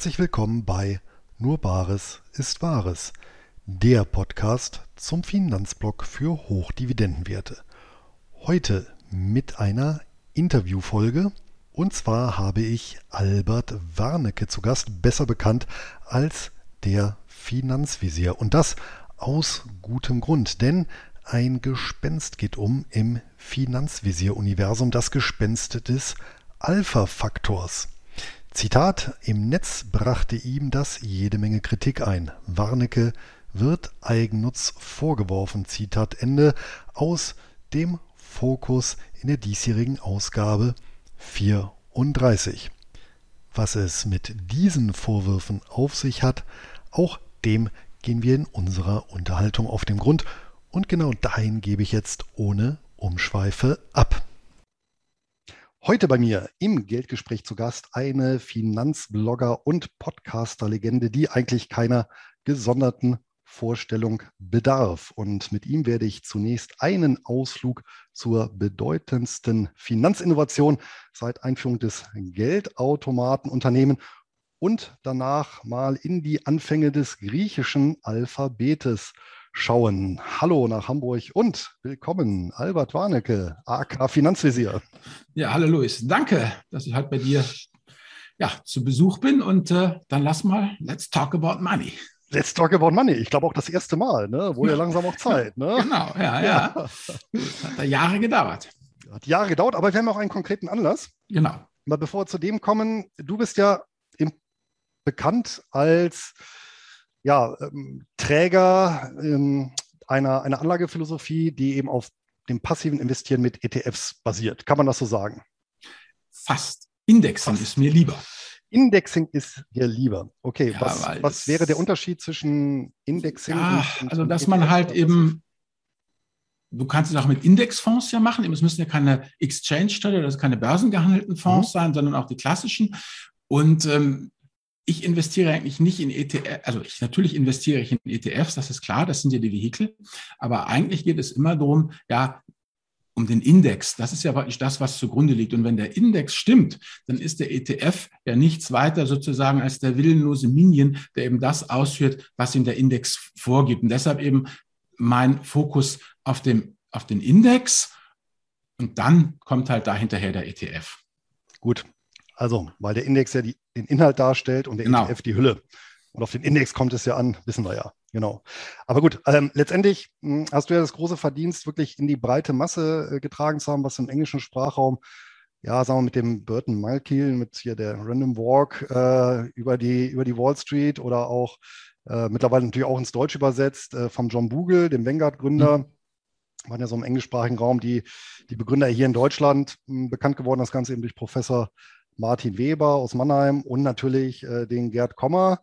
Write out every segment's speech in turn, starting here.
Herzlich willkommen bei Nur Bares ist Wahres, der Podcast zum Finanzblock für Hochdividendenwerte. Heute mit einer Interviewfolge und zwar habe ich Albert Warnecke zu Gast, besser bekannt als der Finanzvisier. Und das aus gutem Grund, denn ein Gespenst geht um im Finanzvisier-Universum, das Gespenst des Alpha-Faktors. Zitat, im Netz brachte ihm das jede Menge Kritik ein. Warnecke wird Eigennutz vorgeworfen. Zitat Ende aus dem Fokus in der diesjährigen Ausgabe 34. Was es mit diesen Vorwürfen auf sich hat, auch dem gehen wir in unserer Unterhaltung auf den Grund und genau dahin gebe ich jetzt ohne Umschweife ab. Heute bei mir im Geldgespräch zu Gast eine Finanzblogger und Podcaster-Legende, die eigentlich keiner gesonderten Vorstellung bedarf. Und mit ihm werde ich zunächst einen Ausflug zur bedeutendsten Finanzinnovation seit Einführung des Geldautomaten unternehmen und danach mal in die Anfänge des griechischen Alphabetes schauen. Hallo nach Hamburg und willkommen, Albert Warnecke, AK Finanzvisier. Ja, hallo Luis. Danke, dass ich heute bei dir ja, zu Besuch bin und äh, dann lass mal, let's talk about money. Let's talk about money. Ich glaube auch das erste Mal, ne? Wurde ja langsam auch Zeit. Ne? Genau, ja, ja. ja. Hat da Jahre gedauert. Hat Jahre gedauert, aber wir haben auch einen konkreten Anlass. Genau. Mal bevor wir zu dem kommen, du bist ja bekannt als ja, ähm, Träger ähm, einer, einer Anlagephilosophie, die eben auf dem passiven Investieren mit ETFs basiert. Kann man das so sagen? Fast. Indexing Fast. ist mir lieber. Indexing ist dir lieber. Okay, ja, was, was wäre der Unterschied zwischen Indexing ja, und, Also, dass man halt eben, du kannst es auch mit Indexfonds ja machen. Es müssen ja keine Exchange-Stelle, das keine börsengehandelten Fonds mhm. sein, sondern auch die klassischen. Und ähm, ich investiere eigentlich nicht in ETF, also ich, natürlich investiere ich in ETFs, das ist klar, das sind ja die Vehikel, aber eigentlich geht es immer darum, ja, um den Index. Das ist ja wirklich das, was zugrunde liegt. Und wenn der Index stimmt, dann ist der ETF ja nichts weiter sozusagen als der willenlose Minion, der eben das ausführt, was ihm der Index vorgibt. Und deshalb eben mein Fokus auf, dem, auf den Index. Und dann kommt halt dahinterher der ETF. Gut, also, weil der Index ja die, den Inhalt darstellt und der genau. ETF die Hülle. Und auf den Index kommt es ja an, wissen wir ja. Genau. Aber gut, ähm, letztendlich mh, hm, hast du ja das große Verdienst, wirklich in die breite Masse äh, getragen zu haben, was im englischen Sprachraum, ja, sagen wir mit dem Burton Malkiel, mit hier der Random Walk äh, über, die, über die Wall Street oder auch äh, mittlerweile natürlich auch ins Deutsch übersetzt, äh, vom John Bogle, dem Vanguard-Gründer. Mhm waren ja so im englischsprachigen Raum die, die Begründer hier in Deutschland mh, hm, bekannt geworden, das Ganze eben durch Professor Martin Weber aus Mannheim und natürlich äh, den Gerd Kommer.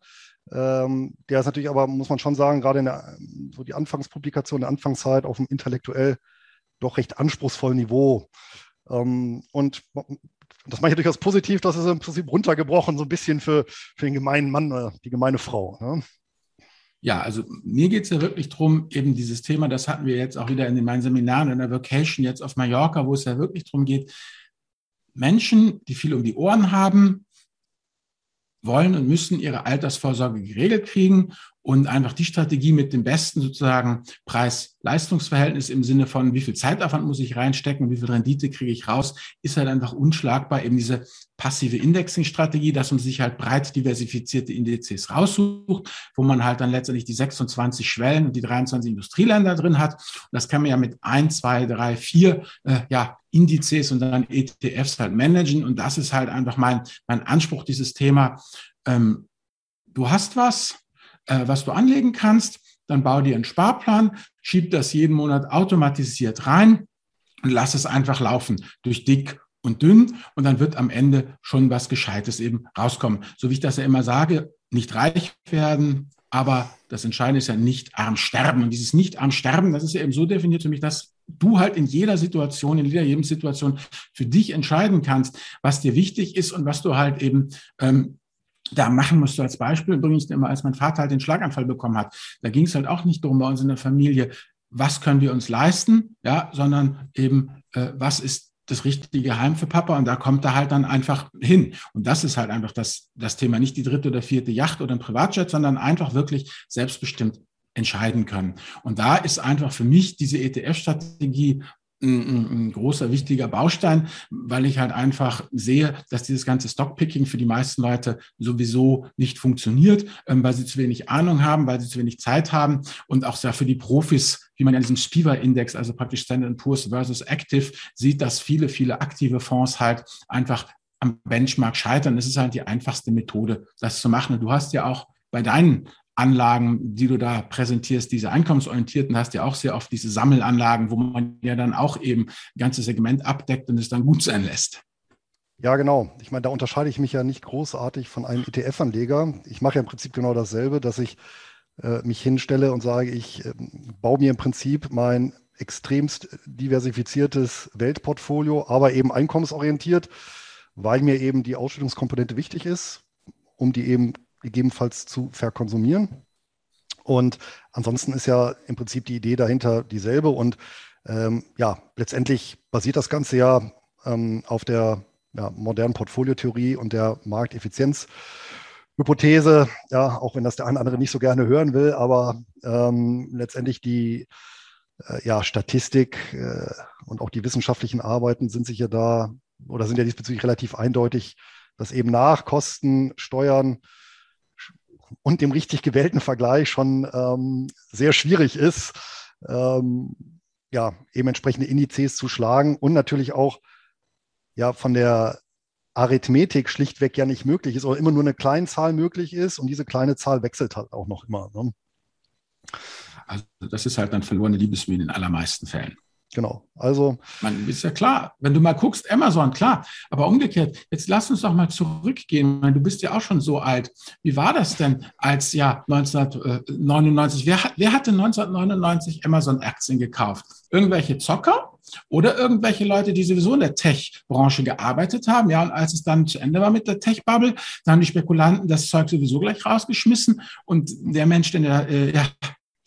Ähm, der ist natürlich aber, muss man schon sagen, gerade in der, so die Anfangspublikation, der Anfangszeit auf einem intellektuell doch recht anspruchsvollen Niveau. Ähm, und das mache ich durchaus positiv, das ist im Prinzip runtergebrochen, so ein bisschen für, für den gemeinen Mann, oder die gemeine Frau. Ne? Ja, also mir geht es ja wirklich darum, eben dieses Thema, das hatten wir jetzt auch wieder in meinen Seminaren in der Vacation jetzt auf Mallorca, wo es ja wirklich darum geht, Menschen, die viel um die Ohren haben, wollen und müssen ihre Altersvorsorge geregelt kriegen und einfach die Strategie mit dem besten sozusagen Preis-Leistungs-Verhältnis im Sinne von, wie viel Zeitaufwand muss ich reinstecken, wie viel Rendite kriege ich raus, ist halt einfach unschlagbar. Eben diese passive Indexing-Strategie, dass man sich halt breit diversifizierte Indizes raussucht, wo man halt dann letztendlich die 26 Schwellen und die 23 Industrieländer drin hat. Und das kann man ja mit ein, zwei, drei, vier äh, ja, Indizes und dann ETFs halt managen. Und das ist halt einfach mein, mein Anspruch, dieses Thema. Ähm, du hast was, äh, was du anlegen kannst. Dann bau dir einen Sparplan, schieb das jeden Monat automatisiert rein und lass es einfach laufen durch dick und dünn und dann wird am Ende schon was Gescheites eben rauskommen. So wie ich das ja immer sage, nicht reich werden, aber das Entscheidende ist ja nicht arm sterben. Und dieses nicht arm sterben, das ist ja eben so definiert für mich, dass du halt in jeder Situation, in jeder Lebenssituation für dich entscheiden kannst, was dir wichtig ist und was du halt eben ähm, da machen musst du als Beispiel, ich immer, als mein Vater halt den Schlaganfall bekommen hat, da ging es halt auch nicht darum bei uns in der Familie, was können wir uns leisten, ja, sondern eben, äh, was ist das richtige Heim für Papa und da kommt er halt dann einfach hin. Und das ist halt einfach das, das Thema, nicht die dritte oder vierte Yacht oder ein Privatjet, sondern einfach wirklich selbstbestimmt entscheiden können. Und da ist einfach für mich diese ETF-Strategie ein, ein, großer, wichtiger Baustein, weil ich halt einfach sehe, dass dieses ganze Stockpicking für die meisten Leute sowieso nicht funktioniert, ähm, weil sie zu wenig Ahnung haben, weil sie zu wenig Zeit haben und auch sehr für die Profis, wie man an diesem Spiva-Index, also praktisch Standard Poor's versus Active, sieht, dass viele, viele aktive Fonds halt einfach am Benchmark scheitern. Es ist halt die einfachste Methode, das zu machen. Und du hast ja auch bei deinen Anlagen, die du da präsentierst, diese einkommensorientierten, hast ja auch sehr oft diese Sammelanlagen, wo man ja dann auch eben ein ganzes Segment abdeckt und es dann gut sein lässt. Ja, genau. Ich meine, da unterscheide ich mich ja nicht großartig von einem ETF-Anleger. Ich mache ja im Prinzip genau dasselbe, dass ich äh, mich hinstelle und sage, ich äh, baue mir im Prinzip mein extremst diversifiziertes Weltportfolio, aber eben einkommensorientiert, weil mir eben die Ausschüttungskomponente wichtig ist, um die eben gegebenenfalls zu verkonsumieren. Und ansonsten ist ja im Prinzip die Idee dahinter dieselbe. Und ähm, ja, letztendlich basiert das Ganze ja ähm, auf der ja, modernen Portfoliotheorie und der Markteffizienzhypothese. Ja, auch wenn das der eine andere nicht so gerne hören will, aber ähm, letztendlich die äh, ja, Statistik äh, und auch die wissenschaftlichen Arbeiten sind sich ja da oder sind ja diesbezüglich relativ eindeutig, dass eben nach Kosten, Steuern, und dem richtig gewählten Vergleich schon ähm, sehr schwierig ist, ähm, ja, eben entsprechende Indizes zu schlagen und natürlich auch ja von der Arithmetik schlichtweg ja nicht möglich ist oder immer nur eine kleine Zahl möglich ist und diese kleine Zahl wechselt halt auch noch immer. Ne? Also das ist halt dann verlorene Liebesmühe in allermeisten Fällen. Genau. Also. Man ist ja klar, wenn du mal guckst, Amazon, klar. Aber umgekehrt, jetzt lass uns doch mal zurückgehen. Du bist ja auch schon so alt. Wie war das denn als ja 1999? Wer, wer hatte 1999 Amazon-Aktien gekauft? Irgendwelche Zocker? Oder irgendwelche Leute, die sowieso in der Tech-Branche gearbeitet haben, ja, und als es dann zu Ende war mit der Tech-Bubble, dann haben die Spekulanten das Zeug sowieso gleich rausgeschmissen und der Mensch, der äh, ja,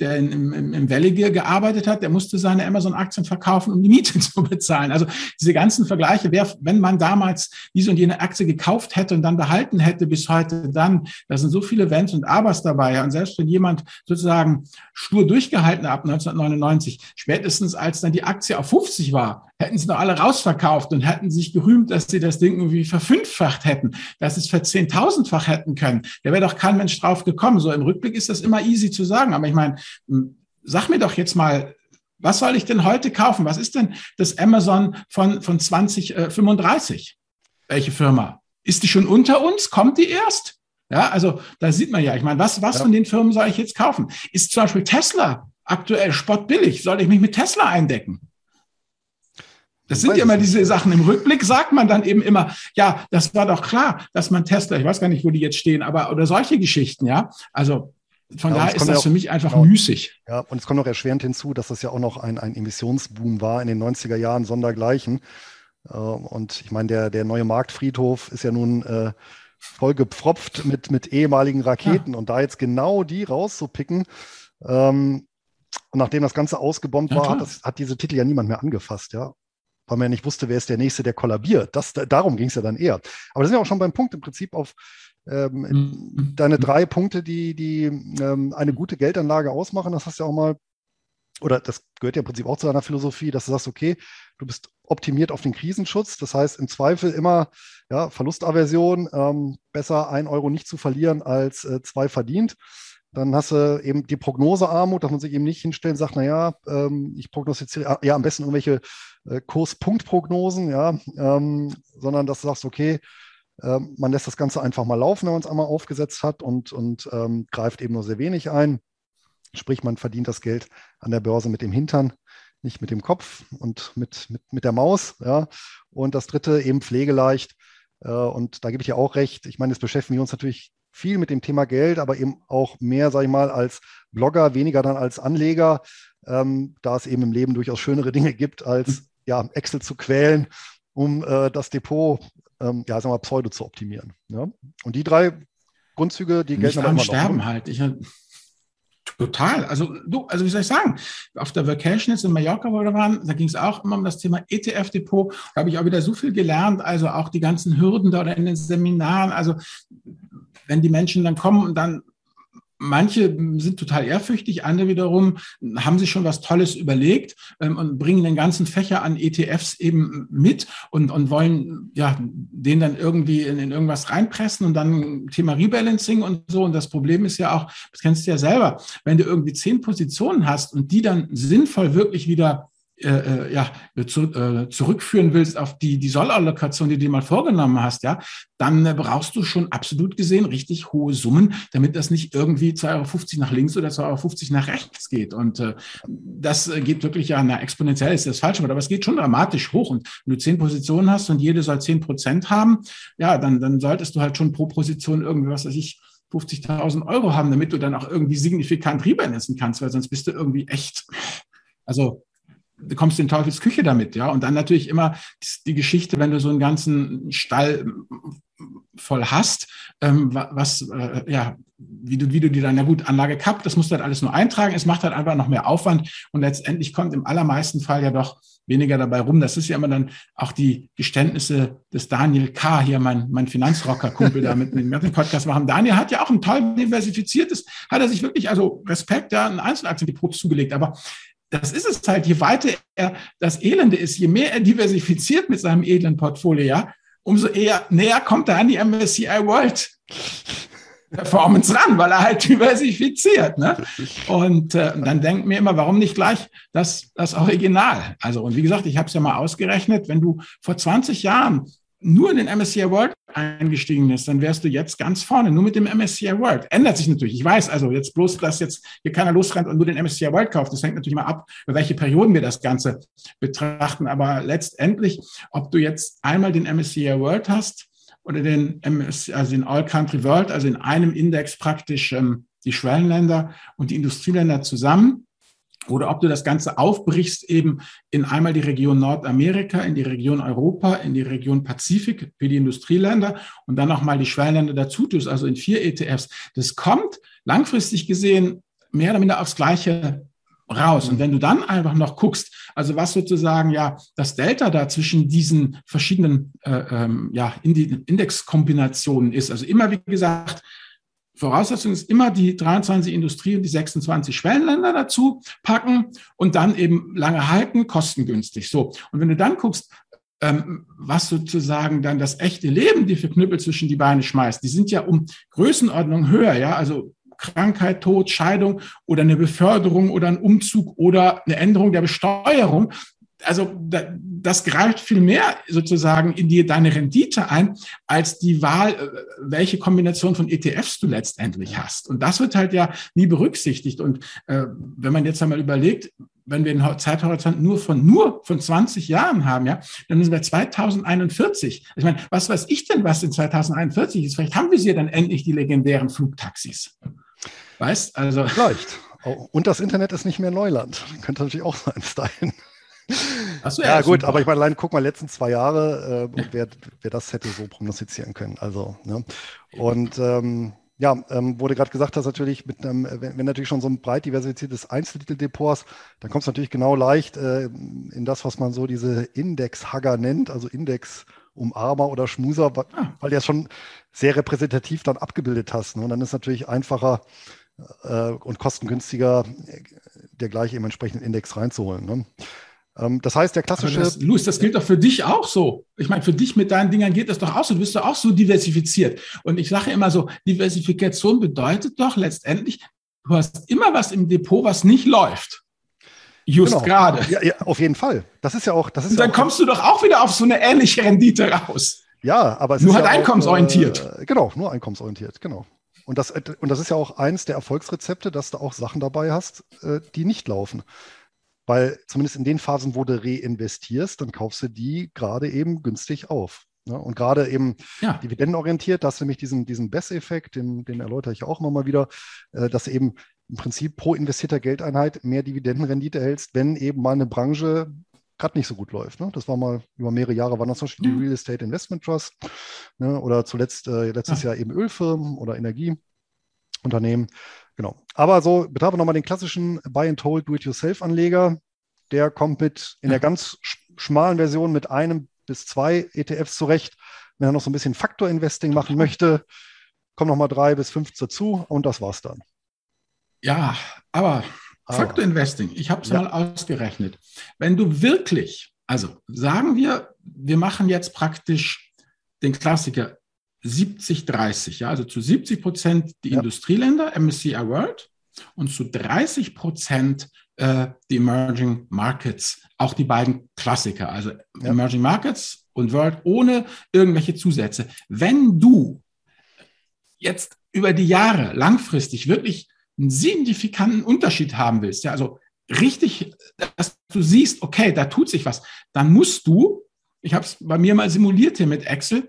der in, im, im Valley Gear gearbeitet hat, der musste seine Amazon-Aktien verkaufen, um die Miete zu bezahlen. Also diese ganzen Vergleiche, wer, wenn man damals diese und jene Aktie gekauft hätte und dann behalten hätte bis heute, dann, da sind so viele Wenns und Abers dabei. Und selbst wenn jemand sozusagen stur durchgehalten hat ab 1999, spätestens als dann die Aktie auf 50 war, hätten sie noch alle rausverkauft und hätten sich gerühmt, dass sie das Ding irgendwie verfünffacht hätten, dass sie es verzehntausendfach hätten können. Da wäre doch kein Mensch drauf gekommen. So im Rückblick ist das immer easy zu sagen. Aber ich meine, hm, sag mir doch jetzt mal, was soll ich denn heute kaufen? Was ist denn das Amazon von, von 2035? Äh, Welche Firma? Ist die schon unter uns? Kommt die erst? Ja, also da sieht man ja, ich meine, was, was ja. von den Firmen soll ich jetzt kaufen? Ist zum Beispiel Tesla aktuell spottbillig? Soll ich mich mit Tesla eindecken? Das sind ja immer diese Sachen. Im Rückblick sagt man dann eben immer, ja, das war doch klar, dass man Tesla, ich weiß gar nicht, wo die jetzt stehen, aber oder solche Geschichten, ja. Also von ja, daher ist das auch, für mich einfach genau, müßig. Ja, und es kommt noch erschwerend hinzu, dass das ja auch noch ein, ein Emissionsboom war in den 90er Jahren, sondergleichen. Äh, und ich meine, der, der neue Marktfriedhof ist ja nun äh, voll gepfropft mit, mit ehemaligen Raketen. Ja. Und da jetzt genau die rauszupicken, ähm, und nachdem das Ganze ausgebombt ja, war, hat, das, hat, diese Titel ja niemand mehr angefasst, ja weil man ja nicht wusste, wer ist der Nächste, der kollabiert. Das, darum ging es ja dann eher. Aber da sind wir auch schon beim Punkt im Prinzip auf ähm, mhm. deine drei Punkte, die, die ähm, eine gute Geldanlage ausmachen. Das hast du ja auch mal, oder das gehört ja im Prinzip auch zu deiner Philosophie, dass du sagst, okay, du bist optimiert auf den Krisenschutz. Das heißt, im Zweifel immer ja, Verlustaversion, ähm, besser ein Euro nicht zu verlieren als äh, zwei verdient. Dann hast du eben die Prognosearmut, dass man sich eben nicht hinstellt und sagt, naja, ähm, ich prognostiziere ja am besten irgendwelche äh, Kurspunktprognosen, ja, ähm, sondern dass du sagst, okay, äh, man lässt das Ganze einfach mal laufen, wenn man es einmal aufgesetzt hat und, und ähm, greift eben nur sehr wenig ein. Sprich, man verdient das Geld an der Börse mit dem Hintern, nicht mit dem Kopf und mit, mit, mit der Maus. Ja. Und das dritte eben pflegeleicht. Äh, und da gebe ich ja auch recht. Ich meine, jetzt beschäftigen wir uns natürlich viel mit dem Thema Geld, aber eben auch mehr, sage ich mal, als Blogger, weniger dann als Anleger, ähm, da es eben im Leben durchaus schönere Dinge gibt, als ja, Excel zu quälen, um äh, das Depot, ähm, ja, sagen wir mal, pseudo zu optimieren. Ja? Und die drei Grundzüge, die gelten aber immer noch. Sterben ne? halt. Ich, Total. Also du, also wie soll ich sagen, auf der Vacation jetzt in Mallorca, wo wir waren, da ging es auch immer um das Thema ETF-Depot. Da habe ich auch wieder so viel gelernt, also auch die ganzen Hürden da oder in den Seminaren. Also wenn die Menschen dann kommen und dann Manche sind total ehrfürchtig, andere wiederum haben sich schon was Tolles überlegt ähm, und bringen den ganzen Fächer an ETFs eben mit und, und wollen ja den dann irgendwie in, in irgendwas reinpressen und dann Thema Rebalancing und so. Und das Problem ist ja auch, das kennst du ja selber, wenn du irgendwie zehn Positionen hast und die dann sinnvoll wirklich wieder äh, äh, ja, zu, äh, zurückführen willst auf die, die Sollallokation, die du mal vorgenommen hast, ja, dann äh, brauchst du schon absolut gesehen richtig hohe Summen, damit das nicht irgendwie 2,50 Euro nach links oder 2,50 Euro nach rechts geht. Und äh, das äh, geht wirklich ja, na, exponentiell ist das falsche aber es geht schon dramatisch hoch. Und wenn du zehn Positionen hast und jede soll zehn Prozent haben, ja, dann, dann solltest du halt schon pro Position irgendwie, was weiß ich, 50.000 Euro haben, damit du dann auch irgendwie signifikant rebalancen kannst, weil sonst bist du irgendwie echt, also du kommst in Teufels Küche damit, ja. Und dann natürlich immer die Geschichte, wenn du so einen ganzen Stall voll hast, ähm, was, äh, ja, wie du, wie du die dann, ja gut, Anlage Cup, das musst du halt alles nur eintragen. Es macht halt einfach noch mehr Aufwand und letztendlich kommt im allermeisten Fall ja doch weniger dabei rum. Das ist ja immer dann auch die Geständnisse des Daniel K., hier mein, mein Finanzrocker-Kumpel da mit dem Podcast machen. Daniel hat ja auch ein toll diversifiziertes, hat er sich wirklich, also Respekt, ja, ein Einzelaktien-Depot zugelegt, aber das ist es halt, je weiter er das Elende ist, je mehr er diversifiziert mit seinem edlen Portfolio, ja, umso eher näher kommt er an die MSCI World Performance ran, weil er halt diversifiziert. Ne? Und äh, dann denkt mir immer, warum nicht gleich das, das Original? Also, und wie gesagt, ich habe es ja mal ausgerechnet, wenn du vor 20 Jahren nur in den MSCI World eingestiegen bist, dann wärst du jetzt ganz vorne, nur mit dem MSCI World. Ändert sich natürlich. Ich weiß also jetzt bloß, dass jetzt hier keiner losrennt und nur den MSCI World kauft. Das hängt natürlich mal ab, über welche Perioden wir das Ganze betrachten. Aber letztendlich, ob du jetzt einmal den MSCI World hast oder den MSCI, also den All Country World, also in einem Index praktisch ähm, die Schwellenländer und die Industrieländer zusammen, oder ob du das Ganze aufbrichst eben in einmal die Region Nordamerika, in die Region Europa, in die Region Pazifik für die Industrieländer und dann nochmal die Schwellenländer dazu tust, also in vier ETFs. Das kommt langfristig gesehen mehr oder minder aufs Gleiche raus. Und wenn du dann einfach noch guckst, also was sozusagen ja das Delta da zwischen diesen verschiedenen äh, ähm, ja, Indexkombinationen ist, also immer wie gesagt Voraussetzung ist immer die 23 Industrie- und die 26 Schwellenländer dazu packen und dann eben lange halten, kostengünstig. So. Und wenn du dann guckst, ähm, was sozusagen dann das echte Leben, die für Knüppel zwischen die Beine schmeißt, die sind ja um Größenordnung höher, ja, also Krankheit, Tod, Scheidung oder eine Beförderung oder ein Umzug oder eine Änderung der Besteuerung also das greift viel mehr sozusagen in die, deine Rendite ein, als die Wahl, äh, welche Kombination von ETFs du letztendlich hast. Und das wird halt ja nie berücksichtigt. Und äh, wenn man jetzt einmal überlegt, wenn wir einen Zeithorizont nur von nur von 20 Jahren haben, ja, dann sind wir 2041. Ich meine, was weiß ich denn, was in 2041 ist? Vielleicht haben wir sie ja dann endlich die legendären Flugtaxis. Weißt? Also vielleicht. Und das Internet ist nicht mehr Neuland. Könnte natürlich auch sein bis dahin. So, ja, ja gut, super. aber ich meine, allein guck mal, letzten zwei Jahre, äh, wer, wer das hätte so prognostizieren können. Also, ne? Und ähm, ja, ähm, wurde gerade gesagt, dass natürlich mit einem, wenn, wenn, natürlich schon so ein breit diversifiziertes Einzeltitel-Depot hast, dann kommst du natürlich genau leicht äh, in das, was man so diese Index-Hugger nennt, also Index-Umarmer oder Schmuser, weil, ah. weil du ja schon sehr repräsentativ dann abgebildet hast. Ne? Und dann ist es natürlich einfacher äh, und kostengünstiger, äh, der gleiche im entsprechenden Index reinzuholen. Ne? Ähm, das heißt, der klassische. Das, Luis, das gilt doch für dich auch so. Ich meine, für dich mit deinen Dingern geht das doch auch so. Du bist doch auch so diversifiziert. Und ich sage immer so, Diversifikation bedeutet doch letztendlich, du hast immer was im Depot, was nicht läuft. Just genau. gerade. Ja, ja, auf jeden Fall. Das ist ja auch. Das ist Und dann ja kommst du doch auch wieder auf so eine ähnliche Rendite raus. Ja, aber es nur ist halt ja einkommensorientiert. Auch, äh, genau, nur einkommensorientiert, genau. Und das, und das ist ja auch eins der Erfolgsrezepte, dass du auch Sachen dabei hast, äh, die nicht laufen. Weil zumindest in den Phasen, wo du reinvestierst, dann kaufst du die gerade eben günstig auf. Ne? Und gerade eben ja. dividendenorientiert, da hast du nämlich diesen, diesen BES-Effekt, den, den erläutere ich auch immer mal wieder, äh, dass du eben im Prinzip pro investierter Geldeinheit mehr Dividendenrendite erhältst, wenn eben mal eine Branche gerade nicht so gut läuft. Ne? Das war mal über mehrere Jahre, waren das zum Beispiel die Real Estate Investment Trust ne? oder zuletzt äh, letztes ja. Jahr eben Ölfirmen oder Energieunternehmen. Genau. Aber so, betrachte nochmal den klassischen Buy and Hold Do-it-yourself-Anleger. Der kommt mit in der ganz schmalen Version mit einem bis zwei ETFs zurecht. Wenn er noch so ein bisschen Faktor-Investing machen möchte, kommen nochmal drei bis fünf dazu und das war's dann. Ja, aber ah. Faktor Investing, ich habe es ja. mal ausgerechnet. Wenn du wirklich, also sagen wir, wir machen jetzt praktisch den Klassiker 70-30, ja, also zu 70 Prozent die ja. Industrieländer, MSCI World, und zu 30 Prozent äh, die Emerging Markets, auch die beiden Klassiker, also ja. Emerging Markets und World ohne irgendwelche Zusätze. Wenn du jetzt über die Jahre langfristig wirklich einen signifikanten Unterschied haben willst, ja, also richtig, dass du siehst, okay, da tut sich was, dann musst du, ich habe es bei mir mal simuliert hier mit Excel,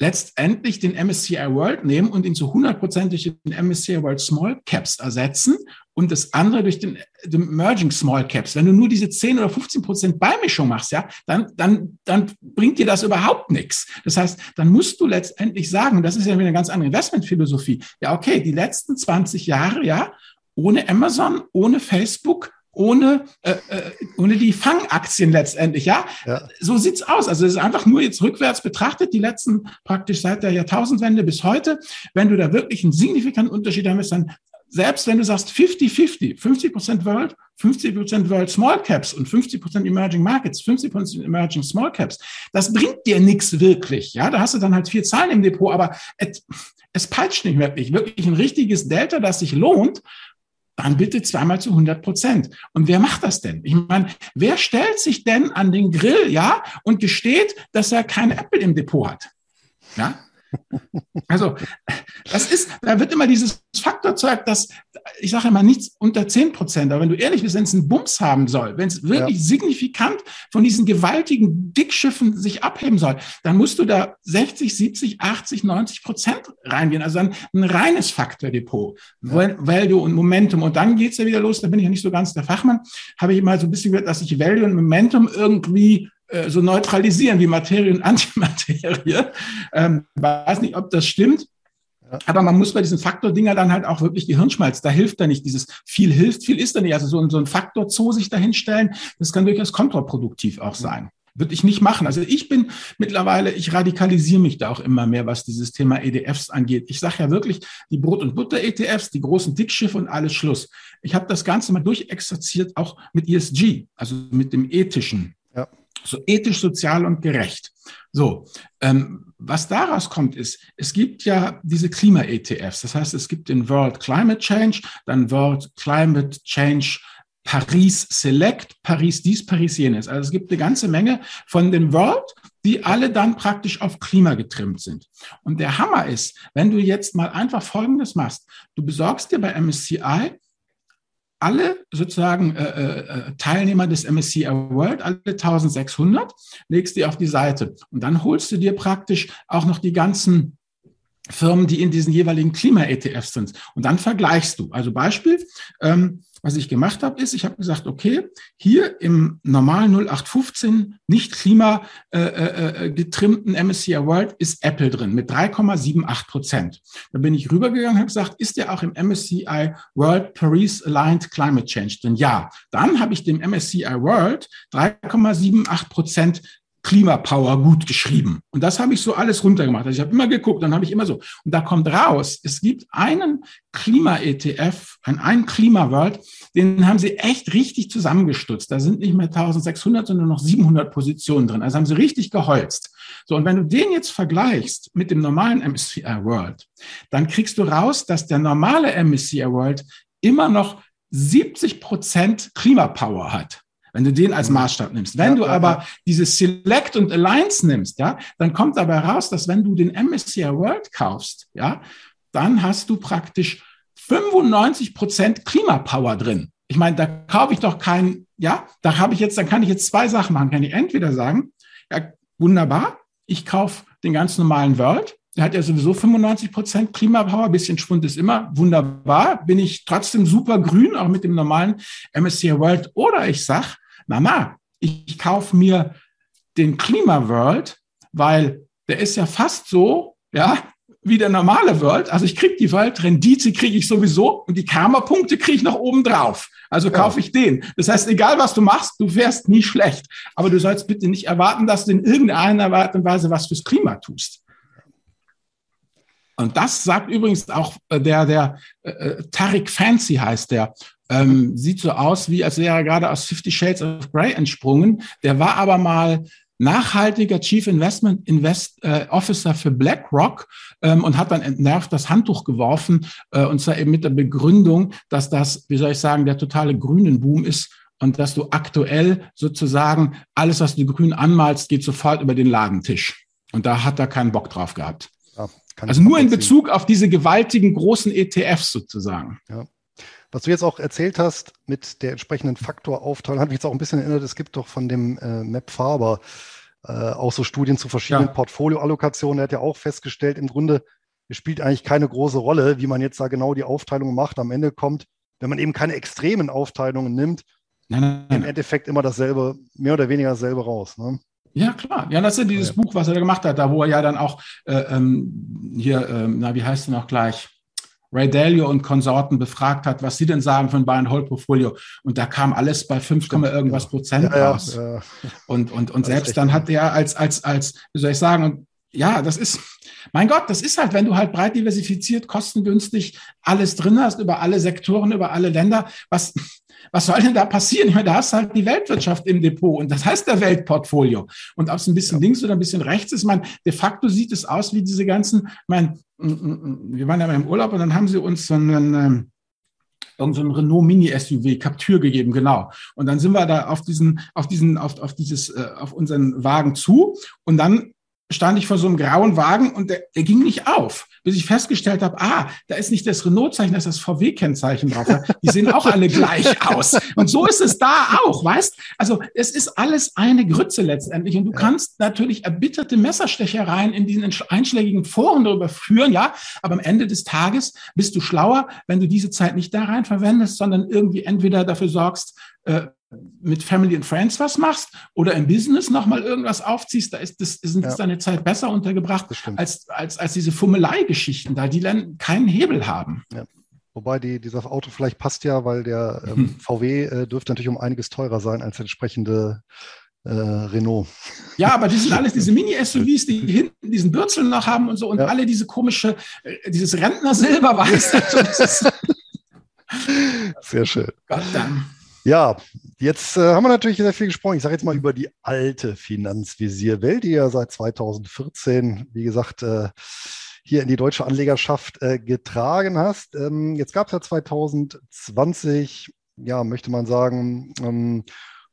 letztendlich den MSCI World nehmen und ihn zu 100% durch den MSCI World Small Caps ersetzen und das andere durch den, den Emerging Small Caps. Wenn du nur diese 10 oder 15% Beimischung machst, ja, dann, dann, dann bringt dir das überhaupt nichts. Das heißt, dann musst du letztendlich sagen, das ist ja wieder eine ganz andere Investmentphilosophie. Ja, okay, die letzten 20 Jahre, ja, ohne Amazon, ohne Facebook, ohne, äh, äh, ohne die Fangaktien letztendlich, ja? ja. So sieht's aus. Also es ist einfach nur jetzt rückwärts betrachtet, die letzten praktisch seit der Jahrtausendwende bis heute. Wenn du da wirklich einen signifikanten Unterschied hast, dann selbst wenn du sagst 50-50, 50 Prozent World, 50 Prozent World Small Caps und 50 Prozent Emerging Markets, 50 Prozent Emerging Small Caps, das bringt dir nichts wirklich. Ja, da hast du dann halt vier Zahlen im Depot, aber es, es peitscht nicht wirklich. Wirklich ein richtiges Delta, das sich lohnt dann bitte zweimal zu 100 Prozent. Und wer macht das denn? Ich meine, wer stellt sich denn an den Grill, ja, und gesteht, dass er kein Apple im Depot hat? Ja, also, das ist, da wird immer dieses Faktorzeug, dass, ich sage immer nichts unter 10 Prozent, aber wenn du ehrlich bist, wenn es einen Bums haben soll, wenn es wirklich ja. signifikant von diesen gewaltigen Dickschiffen sich abheben soll, dann musst du da 60, 70, 80, 90 Prozent reingehen. Also dann ein reines Faktordepot, ja. Value und Momentum. Und dann geht's ja wieder los, da bin ich ja nicht so ganz der Fachmann, habe ich mal so ein bisschen gehört, dass ich Value und Momentum irgendwie äh, so neutralisieren wie Materie und Antimaterie. Ähm, weiß nicht, ob das stimmt. Aber man muss bei diesen Faktor-Dinger dann halt auch wirklich Gehirnschmalz. Da hilft da nicht dieses viel hilft, viel ist da nicht. Also so, ein, so ein Faktor-Zoo sich dahinstellen, das kann durchaus kontraproduktiv auch sein. Würde ich nicht machen. Also ich bin mittlerweile, ich radikalisiere mich da auch immer mehr, was dieses Thema EDFs angeht. Ich sage ja wirklich, die Brot- und Butter-ETFs, die großen Dickschiffe und alles Schluss. Ich habe das Ganze mal durchexerziert, auch mit ESG, also mit dem ethischen so ethisch, sozial und gerecht. So, ähm, was daraus kommt, ist, es gibt ja diese Klima-ETFs. Das heißt, es gibt den World Climate Change, dann World Climate Change Paris Select, Paris dies, Paris jenes. Also es gibt eine ganze Menge von den World, die alle dann praktisch auf Klima getrimmt sind. Und der Hammer ist, wenn du jetzt mal einfach Folgendes machst. Du besorgst dir bei MSCI alle sozusagen äh, äh, äh Teilnehmer des MSCI World, alle 1600, legst die auf die Seite. Und dann holst du dir praktisch auch noch die ganzen Firmen, die in diesen jeweiligen Klima-ETFs sind. Und dann vergleichst du. Also Beispiel, ähm, was ich gemacht habe, ist, ich habe gesagt, okay, hier im normalen 0815 nicht Klima äh, äh, äh MSCI World ist Apple drin mit 3,78 Prozent. Da bin ich rübergegangen und habe gesagt, ist der auch im MSCI World Paris Aligned Climate Change drin? Ja. Dann habe ich dem MSCI World 3,78 Prozent Klimapower gut geschrieben. Und das habe ich so alles runtergemacht. Also ich habe immer geguckt, dann habe ich immer so. Und da kommt raus, es gibt einen Klima-ETF, einen Klima-World, den haben sie echt richtig zusammengestutzt. Da sind nicht mehr 1600, sondern noch 700 Positionen drin. Also haben sie richtig geholzt. So, und wenn du den jetzt vergleichst mit dem normalen MSCI World, dann kriegst du raus, dass der normale MSCI World immer noch 70 Prozent Klimapower hat wenn du den als. Maßstab nimmst. Wenn ja, du aber ja. dieses Select und Alliance nimmst, ja, dann kommt dabei raus, dass wenn du den MSCI World kaufst, ja, dann hast du praktisch 95 Prozent Klimapower drin. Ich meine, da kaufe ich doch keinen, ja, da habe ich jetzt, dann kann ich jetzt zwei Sachen machen. Kann ich entweder sagen, ja, wunderbar, ich kaufe den ganz normalen World, der hat ja sowieso 95 Prozent Klimapower, bisschen Schwund ist immer, wunderbar, bin ich trotzdem super grün, auch mit dem normalen MSCI World. Oder ich sag, Mama, ich, ich kaufe mir den Klima World, weil der ist ja fast so, ja, wie der normale World. Also ich kriege die World-Rendite, kriege ich sowieso und die Karma-Punkte kriege ich noch oben drauf. Also kaufe ich den. Das heißt, egal was du machst, du fährst nie schlecht. Aber du sollst bitte nicht erwarten, dass du in irgendeiner Art und Weise was fürs Klima tust. Und das sagt übrigens auch äh, der, der äh, äh, Tariq Fancy heißt der. Ähm, sieht so aus, wie als wäre er gerade aus Fifty Shades of Grey entsprungen. Der war aber mal nachhaltiger Chief Investment Invest, äh, Officer für BlackRock ähm, und hat dann entnervt das Handtuch geworfen äh, und zwar eben mit der Begründung, dass das, wie soll ich sagen, der totale grünen Boom ist und dass du aktuell sozusagen alles, was du grün anmalst, geht sofort über den Ladentisch. Und da hat er keinen Bock drauf gehabt. Also nur in Bezug auf diese gewaltigen großen ETFs sozusagen. Ja. Was du jetzt auch erzählt hast mit der entsprechenden Faktoraufteilung, hat mich jetzt auch ein bisschen erinnert, es gibt doch von dem äh, Map Faber äh, auch so Studien zu verschiedenen ja. Portfolioallokationen. Er hat ja auch festgestellt, im Grunde es spielt eigentlich keine große Rolle, wie man jetzt da genau die Aufteilung macht. Am Ende kommt, wenn man eben keine extremen Aufteilungen nimmt, nein, nein. im Endeffekt immer dasselbe, mehr oder weniger dasselbe raus. Ne? Ja, klar. Ja, das ist ja dieses ja. Buch, was er da gemacht hat, da wo er ja dann auch äh, ähm, hier, ähm, na, wie heißt er noch gleich? Ray Dalio und Konsorten befragt hat, was sie denn sagen von Buy and Hold Portfolio. Und da kam alles bei 5, irgendwas ja. Prozent ja, raus. Ja, und, und, und selbst dann hat er als, als, als, wie soll ich sagen, ja, das ist, mein Gott, das ist halt, wenn du halt breit diversifiziert, kostengünstig alles drin hast, über alle Sektoren, über alle Länder, was, was soll denn da passieren? Ich meine, da hast du halt die Weltwirtschaft im Depot und das heißt der Weltportfolio. Und ob es ein bisschen ja. links oder ein bisschen rechts ist, man, de facto sieht es aus wie diese ganzen, mein, wir waren ja mal im Urlaub und dann haben sie uns so einen, ähm, irgend so ein Renault Mini SUV Captur gegeben, genau. Und dann sind wir da auf diesen, auf diesen, auf, auf dieses, äh, auf unseren Wagen zu und dann stand ich vor so einem grauen Wagen und der, der ging nicht auf, bis ich festgestellt habe, ah, da ist nicht das Renault-Zeichen, da ist das VW-Kennzeichen drauf. Die sehen auch alle gleich aus. Und so ist es da auch, weißt? Also es ist alles eine Grütze letztendlich. Und du kannst natürlich erbitterte Messerstechereien in diesen einschlägigen Foren darüber führen, ja. Aber am Ende des Tages bist du schlauer, wenn du diese Zeit nicht da rein verwendest, sondern irgendwie entweder dafür sorgst, äh, mit Family and Friends was machst oder im Business nochmal irgendwas aufziehst, da ist das, ist ja. deine Zeit besser untergebracht als, als, als diese Fummelei-Geschichten da, die dann keinen Hebel haben. Ja. Wobei die, dieser Auto vielleicht passt ja, weil der ähm, mhm. VW äh, dürfte natürlich um einiges teurer sein als entsprechende äh, Renault. Ja, aber die sind alles diese Mini-SUVs, die hinten diesen Bürzel noch haben und so und ja. alle diese komische, äh, dieses Rentner-Silber weiß. Sehr schön. Gott dann. Ja, jetzt äh, haben wir natürlich sehr viel gesprochen. Ich sage jetzt mal über die alte Finanzvisierwelt, die ja seit 2014, wie gesagt, äh, hier in die deutsche Anlegerschaft äh, getragen hast. Ähm, jetzt gab es ja 2020, ja, möchte man sagen, ähm,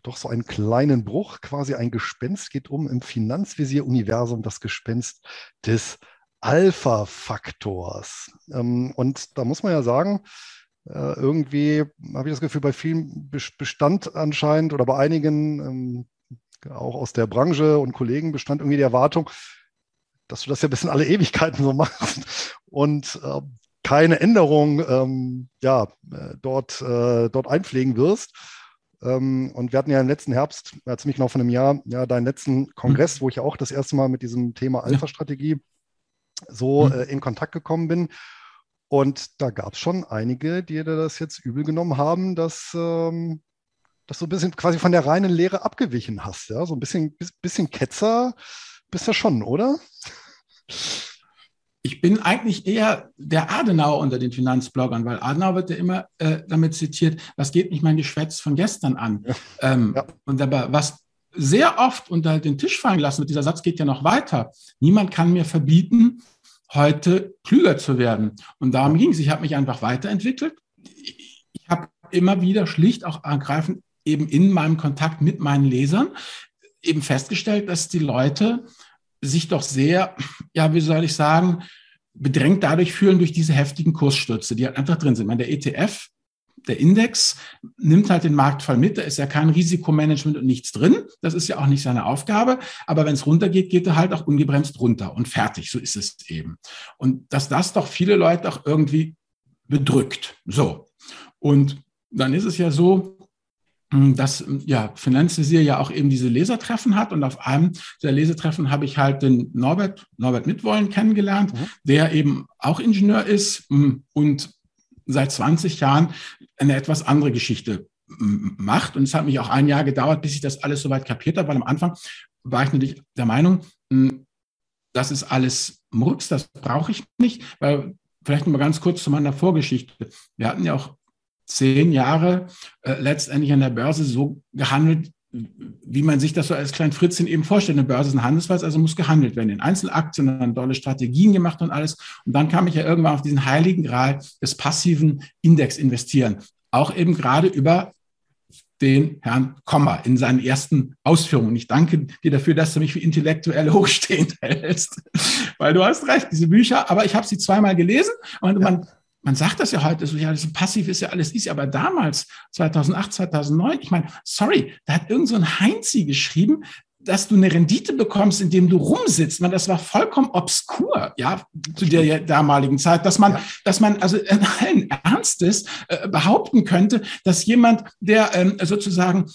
doch so einen kleinen Bruch, quasi ein Gespenst geht um im Finanzvisier-Universum, das Gespenst des Alpha-Faktors. Ähm, und da muss man ja sagen, irgendwie habe ich das Gefühl, bei vielen bestand anscheinend oder bei einigen, ähm, auch aus der Branche und Kollegen, bestand irgendwie die Erwartung, dass du das ja bis in alle Ewigkeiten so machst und äh, keine Änderung ähm, ja, äh, dort, äh, dort einpflegen wirst. Ähm, und wir hatten ja im letzten Herbst, ja, ziemlich genau von einem Jahr, ja, deinen letzten Kongress, mhm. wo ich ja auch das erste Mal mit diesem Thema Alpha-Strategie so mhm. äh, in Kontakt gekommen bin. Und da gab es schon einige, die dir das jetzt übel genommen haben, dass, ähm, dass du ein bisschen quasi von der reinen Lehre abgewichen hast. Ja? So ein bisschen, bisschen Ketzer bist du schon, oder? Ich bin eigentlich eher der Adenauer unter den Finanzbloggern, weil Adenauer wird ja immer äh, damit zitiert, was geht mich mein Geschwätz von gestern an? Ja. Ähm, ja. Und aber was sehr oft unter den Tisch fallen lassen wird, dieser Satz geht ja noch weiter. Niemand kann mir verbieten, heute klüger zu werden. Und darum ging es. Ich habe mich einfach weiterentwickelt. Ich habe immer wieder schlicht auch ergreifend eben in meinem Kontakt mit meinen Lesern eben festgestellt, dass die Leute sich doch sehr, ja, wie soll ich sagen, bedrängt dadurch fühlen durch diese heftigen Kursstürze, die halt einfach drin sind. Ich meine, der ETF der Index nimmt halt den Marktfall mit. Da ist ja kein Risikomanagement und nichts drin. Das ist ja auch nicht seine Aufgabe. Aber wenn es runtergeht, geht er halt auch ungebremst runter und fertig. So ist es eben. Und dass das doch viele Leute auch irgendwie bedrückt. So. Und dann ist es ja so, hm, dass ja, Finanzvisier ja auch eben diese Lesertreffen hat. Und auf einem der Lesertreffen habe ich halt den Norbert, Norbert Mitwollen kennengelernt, mhm. der eben auch Ingenieur ist hm, und seit 20 Jahren eine etwas andere Geschichte macht. Und es hat mich auch ein Jahr gedauert, bis ich das alles soweit kapiert habe, weil am Anfang war ich natürlich der Meinung, das ist alles Murks, das brauche ich nicht, weil vielleicht noch mal ganz kurz zu meiner Vorgeschichte. Wir hatten ja auch zehn Jahre äh, letztendlich an der Börse so gehandelt, wie man sich das so als klein Fritzchen eben vorstellt. Eine Börse ist ein Handelsplatz, also muss gehandelt werden in Einzelaktien, dann tolle Strategien gemacht und alles. Und dann kam ich ja irgendwann auf diesen heiligen Gral des passiven Index-Investieren. Auch eben gerade über den Herrn Kommer in seinen ersten Ausführungen. Ich danke dir dafür, dass du mich für intellektuell hochstehend hältst, weil du hast recht, diese Bücher, aber ich habe sie zweimal gelesen und man, man sagt das ja heute so, ja, das ist passiv ist ja alles easy, aber damals, 2008, 2009, ich meine, sorry, da hat irgend so ein Heinzi geschrieben, dass du eine Rendite bekommst, indem du rumsitzt. Man, das war vollkommen obskur, ja, zu der damaligen Zeit, dass man, ja. dass man also in allen Ernstes äh, behaupten könnte, dass jemand, der ähm, sozusagen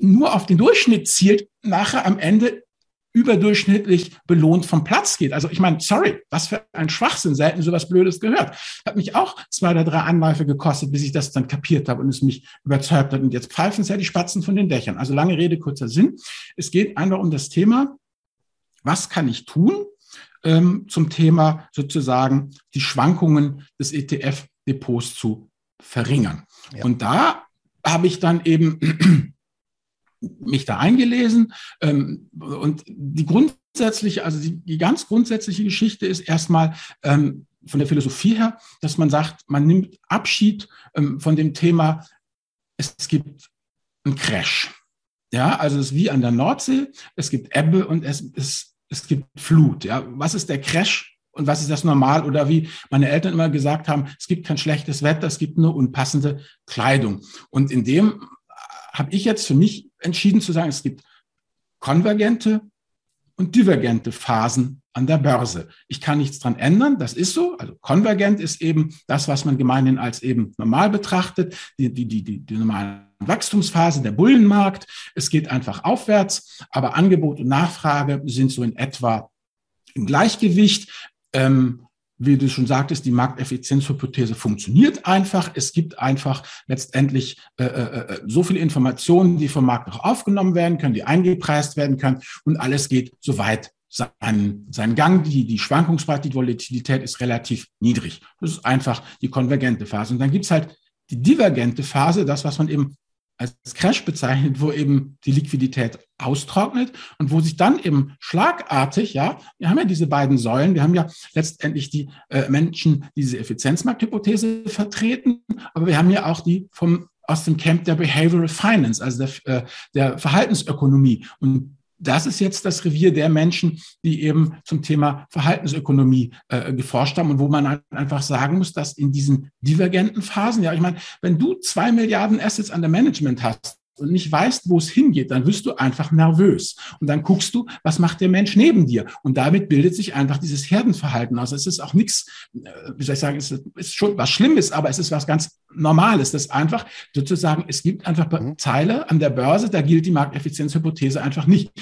nur auf den Durchschnitt zielt, nachher am Ende überdurchschnittlich belohnt vom Platz geht. Also ich meine, sorry, was für ein Schwachsinn, selten sowas Blödes gehört. Hat mich auch zwei oder drei Anläufe gekostet, bis ich das dann kapiert habe und es mich überzeugt hat. Und jetzt pfeifen es ja die Spatzen von den Dächern. Also lange Rede, kurzer Sinn. Es geht einfach um das Thema, was kann ich tun ähm, zum Thema sozusagen die Schwankungen des ETF-Depots zu verringern. Ja. Und da habe ich dann eben mich da eingelesen. Ähm, und die grundsätzliche, also die, die, ganz grundsätzliche Geschichte ist erstmal ähm, von der Philosophie her, dass man sagt, man nimmt Abschied ähm, von dem Thema, es gibt einen Crash. Ja, also es ist wie an der Nordsee, es gibt Ebbe und es, es, es gibt Flut. Ja, was ist der Crash? Und was ist das normal? Oder wie meine Eltern immer gesagt haben, es gibt kein schlechtes Wetter, es gibt nur unpassende Kleidung. Und in dem habe ich jetzt für mich entschieden zu sagen, es gibt konvergente und divergente Phasen an der Börse. Ich kann nichts dran ändern, das ist so. Also konvergent ist eben das, was man gemeinhin als eben normal betrachtet, die, die, die, die, die normale Wachstumsphase, der Bullenmarkt. Es geht einfach aufwärts, aber Angebot und Nachfrage sind so in etwa im Gleichgewicht. Ähm, wie du schon sagtest, die Markteffizienzhypothese funktioniert einfach. Es gibt einfach letztendlich äh, äh, äh, so viele Informationen, die vom Markt noch aufgenommen werden können, die eingepreist werden können und alles geht soweit seinen, seinen Gang. Die, die Schwankungsbreite, die Volatilität ist relativ niedrig. Das ist einfach die konvergente Phase. Und dann gibt's halt die divergente Phase, das, was man eben als Crash bezeichnet, wo eben die Liquidität austrocknet und wo sich dann eben schlagartig, ja, wir haben ja diese beiden Säulen, wir haben ja letztendlich die äh, Menschen, die diese Effizienzmarkthypothese vertreten, aber wir haben ja auch die vom aus dem Camp der Behavioral Finance, also der, äh, der Verhaltensökonomie. Und das ist jetzt das Revier der Menschen, die eben zum Thema Verhaltensökonomie äh, geforscht haben und wo man halt einfach sagen muss, dass in diesen divergenten Phasen, ja, ich meine, wenn du zwei Milliarden Assets an der Management hast, und nicht weißt, wo es hingeht, dann wirst du einfach nervös. Und dann guckst du, was macht der Mensch neben dir? Und damit bildet sich einfach dieses Herdenverhalten aus. Es ist auch nichts, äh, wie soll ich sagen, es ist schon was Schlimmes, aber es ist was ganz Normales. Das einfach sozusagen, es gibt einfach mhm. Teile an der Börse, da gilt die Markteffizienzhypothese einfach nicht.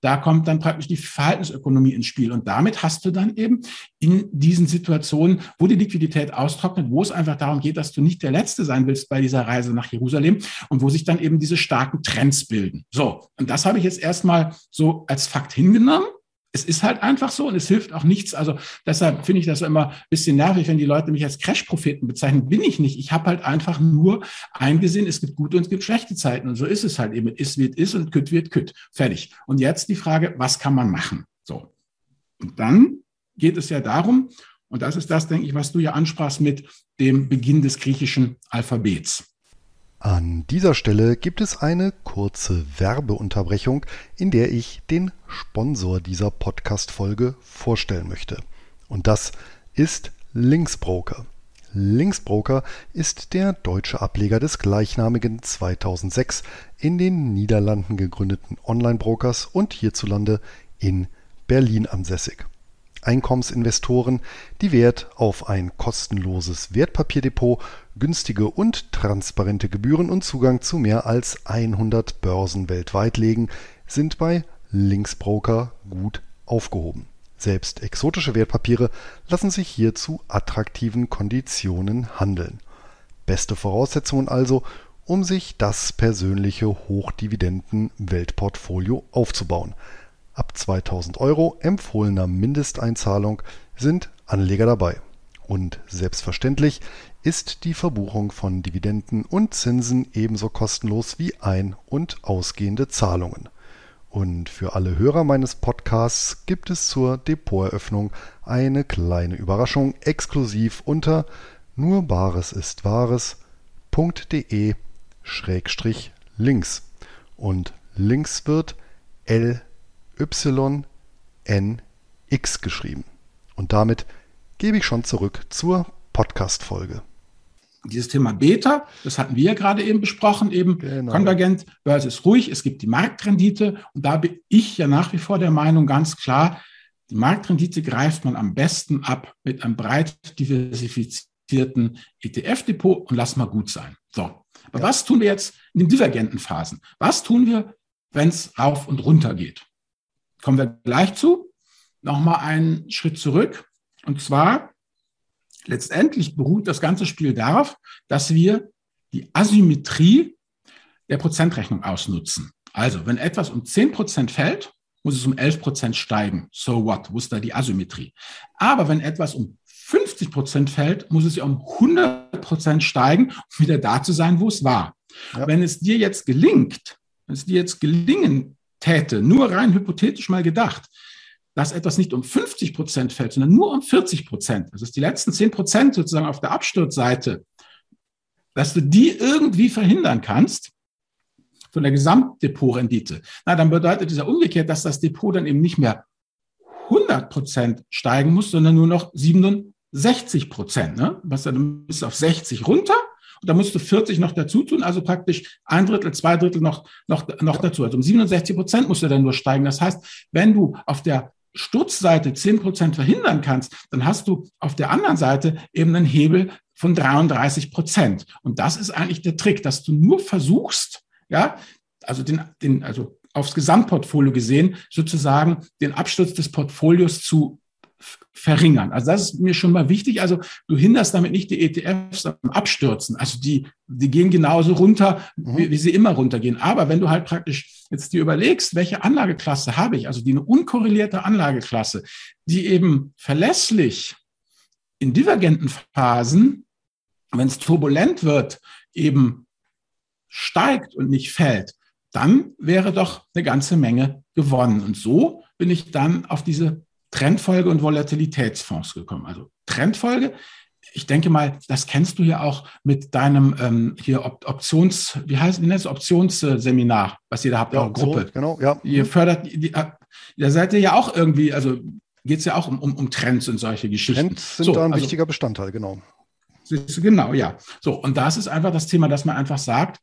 Da kommt dann praktisch die Verhaltensökonomie ins Spiel. Und damit hast du dann eben in diesen Situationen, wo die Liquidität austrocknet, wo es einfach darum geht, dass du nicht der Letzte sein willst bei dieser Reise nach Jerusalem und wo sich dann eben diese starken Trends bilden. So, und das habe ich jetzt erstmal so als Fakt hingenommen es ist halt einfach so und es hilft auch nichts. Also deshalb finde ich das immer ein bisschen nervig, wenn die Leute mich als Crash-Propheten bezeichnen. Bin ich nicht. Ich habe halt einfach nur eingesehen, es gibt gute und es gibt schlechte Zeiten. Und so ist es halt eben. Ist wird ist und kütt wird kütt. Fertig. Und jetzt die Frage, was kann man machen? So. Und dann geht es ja darum, und das ist das, denke ich, was du ja ansprachst mit dem Beginn des griechischen Alphabets. An dieser Stelle gibt es eine kurze Werbeunterbrechung, in der ich den Sponsor dieser Podcast-Folge vorstellen möchte. Und das ist Linksbroker. Linksbroker ist der deutsche Ableger des gleichnamigen 2006 in den Niederlanden gegründeten Online-Brokers und hierzulande in Berlin ansässig. Einkommensinvestoren, die Wert auf ein kostenloses Wertpapierdepot, günstige und transparente Gebühren und Zugang zu mehr als 100 Börsen weltweit legen, sind bei Linksbroker gut aufgehoben. Selbst exotische Wertpapiere lassen sich hier zu attraktiven Konditionen handeln. Beste Voraussetzungen also, um sich das persönliche Hochdividenden-Weltportfolio aufzubauen. Ab 2000 Euro empfohlener Mindesteinzahlung sind Anleger dabei. Und selbstverständlich ist die Verbuchung von Dividenden und Zinsen ebenso kostenlos wie ein- und ausgehende Zahlungen. Und für alle Hörer meines Podcasts gibt es zur Depoteröffnung eine kleine Überraschung exklusiv unter nur Bares ist Wahres.de Schrägstrich links. Und links wird L Y N X geschrieben. Und damit gebe ich schon zurück zur Podcast-Folge. Dieses Thema Beta, das hatten wir ja gerade eben besprochen, eben genau. konvergent, Börse ist ruhig, es gibt die Marktrendite und da bin ich ja nach wie vor der Meinung ganz klar, die Marktrendite greift man am besten ab mit einem breit diversifizierten ETF-Depot und lass mal gut sein. So, aber ja. was tun wir jetzt in den divergenten Phasen? Was tun wir, wenn es rauf und runter geht? Kommen wir gleich zu. Nochmal einen Schritt zurück. Und zwar, letztendlich beruht das ganze Spiel darauf, dass wir die Asymmetrie der Prozentrechnung ausnutzen. Also, wenn etwas um 10 Prozent fällt, muss es um 11 Prozent steigen. So what? Wo ist da die Asymmetrie? Aber wenn etwas um 50 Prozent fällt, muss es ja um 100 Prozent steigen, um wieder da zu sein, wo es war. Ja. Wenn es dir jetzt gelingt, wenn es dir jetzt gelingen täte, nur rein hypothetisch mal gedacht, dass etwas nicht um 50 Prozent fällt, sondern nur um 40 Prozent, das ist die letzten 10 Prozent sozusagen auf der Absturzseite, dass du die irgendwie verhindern kannst, von der Gesamtdepotrendite, na, dann bedeutet dieser umgekehrt, dass das Depot dann eben nicht mehr 100 Prozent steigen muss, sondern nur noch 97 60 Prozent. Ne? Was dann bist du auf 60 runter und da musst du 40 noch dazu tun, also praktisch ein Drittel, zwei Drittel noch, noch, noch dazu. Also um 67 Prozent musst du dann nur steigen. Das heißt, wenn du auf der Sturzseite 10 Prozent verhindern kannst, dann hast du auf der anderen Seite eben einen Hebel von 33 Prozent. Und das ist eigentlich der Trick, dass du nur versuchst, ja, also den, den, also aufs Gesamtportfolio gesehen, sozusagen den Absturz des Portfolios zu verringern. Also das ist mir schon mal wichtig. Also du hinderst damit nicht die ETFs am Abstürzen. Also die, die gehen genauso runter, mhm. wie, wie, sie immer runtergehen. Aber wenn du halt praktisch jetzt dir überlegst, welche Anlageklasse habe ich, also die eine unkorrelierte Anlageklasse, die eben verlässlich in divergenten Phasen, wenn es turbulent wird, eben steigt und nicht fällt, dann wäre doch eine ganze Menge gewonnen. Und so bin ich dann auf diese Trendfolge und Volatilitätsfonds gekommen. Also Trendfolge, ich denke mal, das kennst du ja auch mit deinem ähm, hier Op Options, wie heißt nennt es Optionsseminar, was ihr da habt, ja, Gruppe. So, genau, ja. Ihr fördert, die, da seid ihr ja auch irgendwie, also geht es ja auch um, um, um Trends und solche Geschichten. Trends sind so, da ein also, wichtiger Bestandteil, genau. Genau, ja. So, und das ist einfach das Thema, dass man einfach sagt,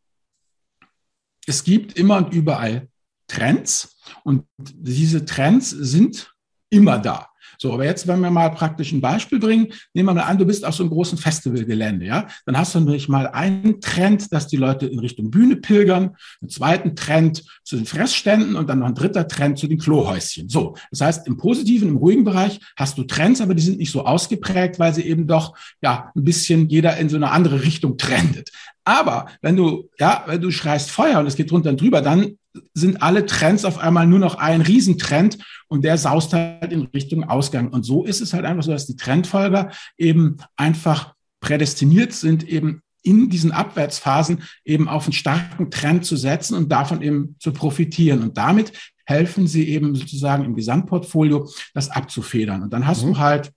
es gibt immer und überall Trends und diese Trends sind immer da. So, aber jetzt, wenn wir mal praktisch ein Beispiel bringen, nehmen wir mal an, du bist auf so einem großen Festivalgelände, ja, dann hast du nämlich mal einen Trend, dass die Leute in Richtung Bühne pilgern, einen zweiten Trend zu den Fressständen und dann noch ein dritter Trend zu den Klohäuschen. So, das heißt, im positiven, im ruhigen Bereich hast du Trends, aber die sind nicht so ausgeprägt, weil sie eben doch, ja, ein bisschen jeder in so eine andere Richtung trendet. Aber wenn du, ja, wenn du schreist Feuer und es geht drunter und drüber, dann sind alle Trends auf einmal nur noch ein Riesentrend und der saust halt in Richtung Ausgang. Und so ist es halt einfach so, dass die Trendfolger eben einfach prädestiniert sind, eben in diesen Abwärtsphasen eben auf einen starken Trend zu setzen und davon eben zu profitieren. Und damit helfen sie eben sozusagen im Gesamtportfolio das abzufedern. Und dann hast mhm. du halt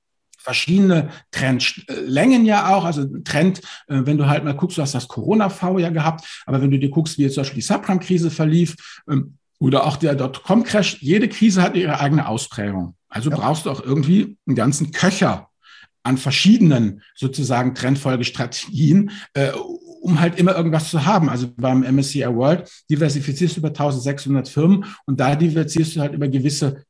verschiedene Trendlängen ja auch. Also Trend, äh, wenn du halt mal guckst, du hast das Corona-V ja gehabt, aber wenn du dir guckst, wie jetzt zum Beispiel die Subprime-Krise verlief ähm, oder auch der Dotcom-Crash, jede Krise hat ihre eigene Ausprägung. Also ja. brauchst du auch irgendwie einen ganzen Köcher an verschiedenen sozusagen Trendfolgestrategien, äh, um halt immer irgendwas zu haben. Also beim MSCI World diversifizierst du über 1600 Firmen und da diversifizierst du halt über gewisse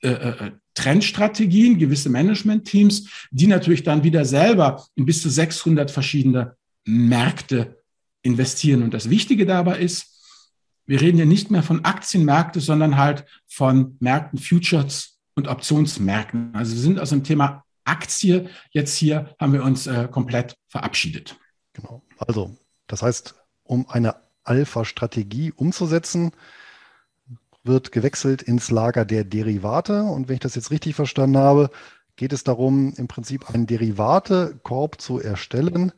äh, äh, Trendstrategien, gewisse Management-Teams, die natürlich dann wieder selber in bis zu 600 verschiedene Märkte investieren. Und das Wichtige dabei ist, wir reden hier nicht mehr von Aktienmärkten, sondern halt von Märkten, Futures und Optionsmärkten. Also wir sind aus dem Thema Aktie jetzt hier, haben wir uns äh, komplett verabschiedet. Genau. Also, das heißt, um eine Alpha-Strategie umzusetzen, wird gewechselt ins Lager der Derivate. Und wenn ich das jetzt richtig verstanden habe, geht es darum, im Prinzip einen Derivatekorb zu erstellen,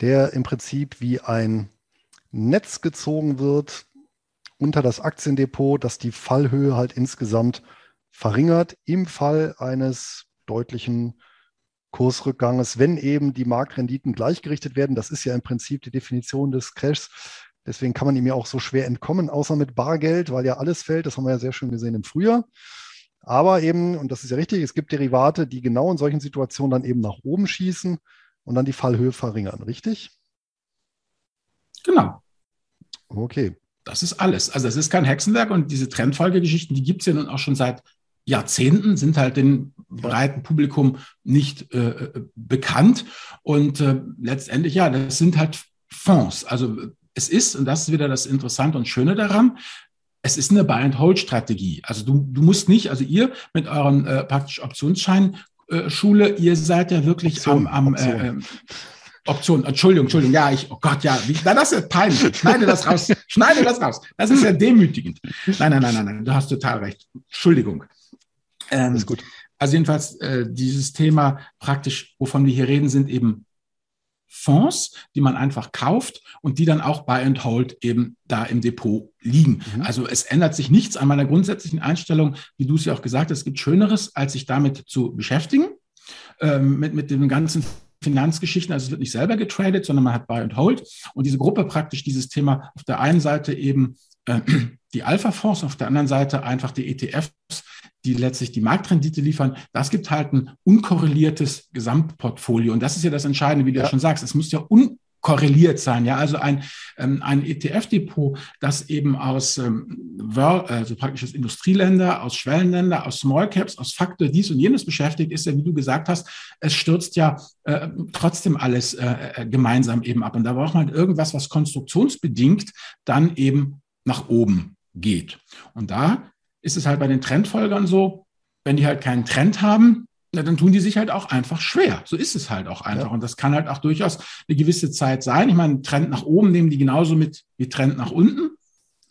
der im Prinzip wie ein Netz gezogen wird unter das Aktiendepot, das die Fallhöhe halt insgesamt verringert im Fall eines deutlichen Kursrückganges, wenn eben die Marktrenditen gleichgerichtet werden. Das ist ja im Prinzip die Definition des Crashs. Deswegen kann man ihm ja auch so schwer entkommen, außer mit Bargeld, weil ja alles fällt. Das haben wir ja sehr schön gesehen im Frühjahr. Aber eben, und das ist ja richtig, es gibt Derivate, die genau in solchen Situationen dann eben nach oben schießen und dann die Fallhöhe verringern, richtig? Genau. Okay. Das ist alles. Also es ist kein Hexenwerk und diese Trendfolgegeschichten, die gibt es ja nun auch schon seit Jahrzehnten, sind halt dem breiten Publikum nicht äh, bekannt. Und äh, letztendlich, ja, das sind halt Fonds. Also es ist, und das ist wieder das Interessante und Schöne daran, es ist eine Buy-and-Hold-Strategie. Also du, du musst nicht, also ihr mit euren äh, praktisch Optionsscheinschule, äh, ihr seid ja wirklich Option, am, am Option. Äh, Option, Entschuldigung, Entschuldigung, ja, ich, oh Gott, ja, wie, na, das ist peinlich. Schneide das raus, schneide das raus. Das ist ja demütigend. Nein, nein, nein, nein, nein, du hast total recht. Entschuldigung. Ähm, ist gut. Also jedenfalls äh, dieses Thema praktisch, wovon wir hier reden, sind eben Fonds, die man einfach kauft und die dann auch Buy and Hold eben da im Depot liegen. Mhm. Also es ändert sich nichts an meiner grundsätzlichen Einstellung, wie du es ja auch gesagt hast, es gibt Schöneres, als sich damit zu beschäftigen, ähm, mit, mit dem ganzen Finanzgeschichten, also es wird nicht selber getradet, sondern man hat Buy and Hold. Und diese Gruppe praktisch dieses Thema auf der einen Seite eben äh, die Alpha-Fonds, auf der anderen Seite einfach die ETFs, die letztlich die Marktrendite liefern. Das gibt halt ein unkorreliertes Gesamtportfolio. Und das ist ja das Entscheidende, wie du ja, ja schon sagst. Es muss ja un korreliert sein. Ja, also ein, ähm, ein ETF-Depot, das eben aus ähm, also praktisch aus Industrieländer, aus Schwellenländer, aus Small Caps, aus Faktor dies und jenes beschäftigt, ist ja, wie du gesagt hast, es stürzt ja äh, trotzdem alles äh, äh gemeinsam eben ab. Und da braucht man halt irgendwas, was konstruktionsbedingt dann eben nach oben geht. Und da ist es halt bei den Trendfolgern so, wenn die halt keinen Trend haben, na, dann tun die sich halt auch einfach schwer. So ist es halt auch einfach. Ja. Und das kann halt auch durchaus eine gewisse Zeit sein. Ich meine, Trend nach oben nehmen die genauso mit wie Trend nach unten.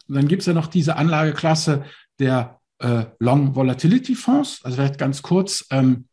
Und dann gibt es ja noch diese Anlageklasse der äh, Long Volatility Fonds. Also vielleicht ganz kurz ähm,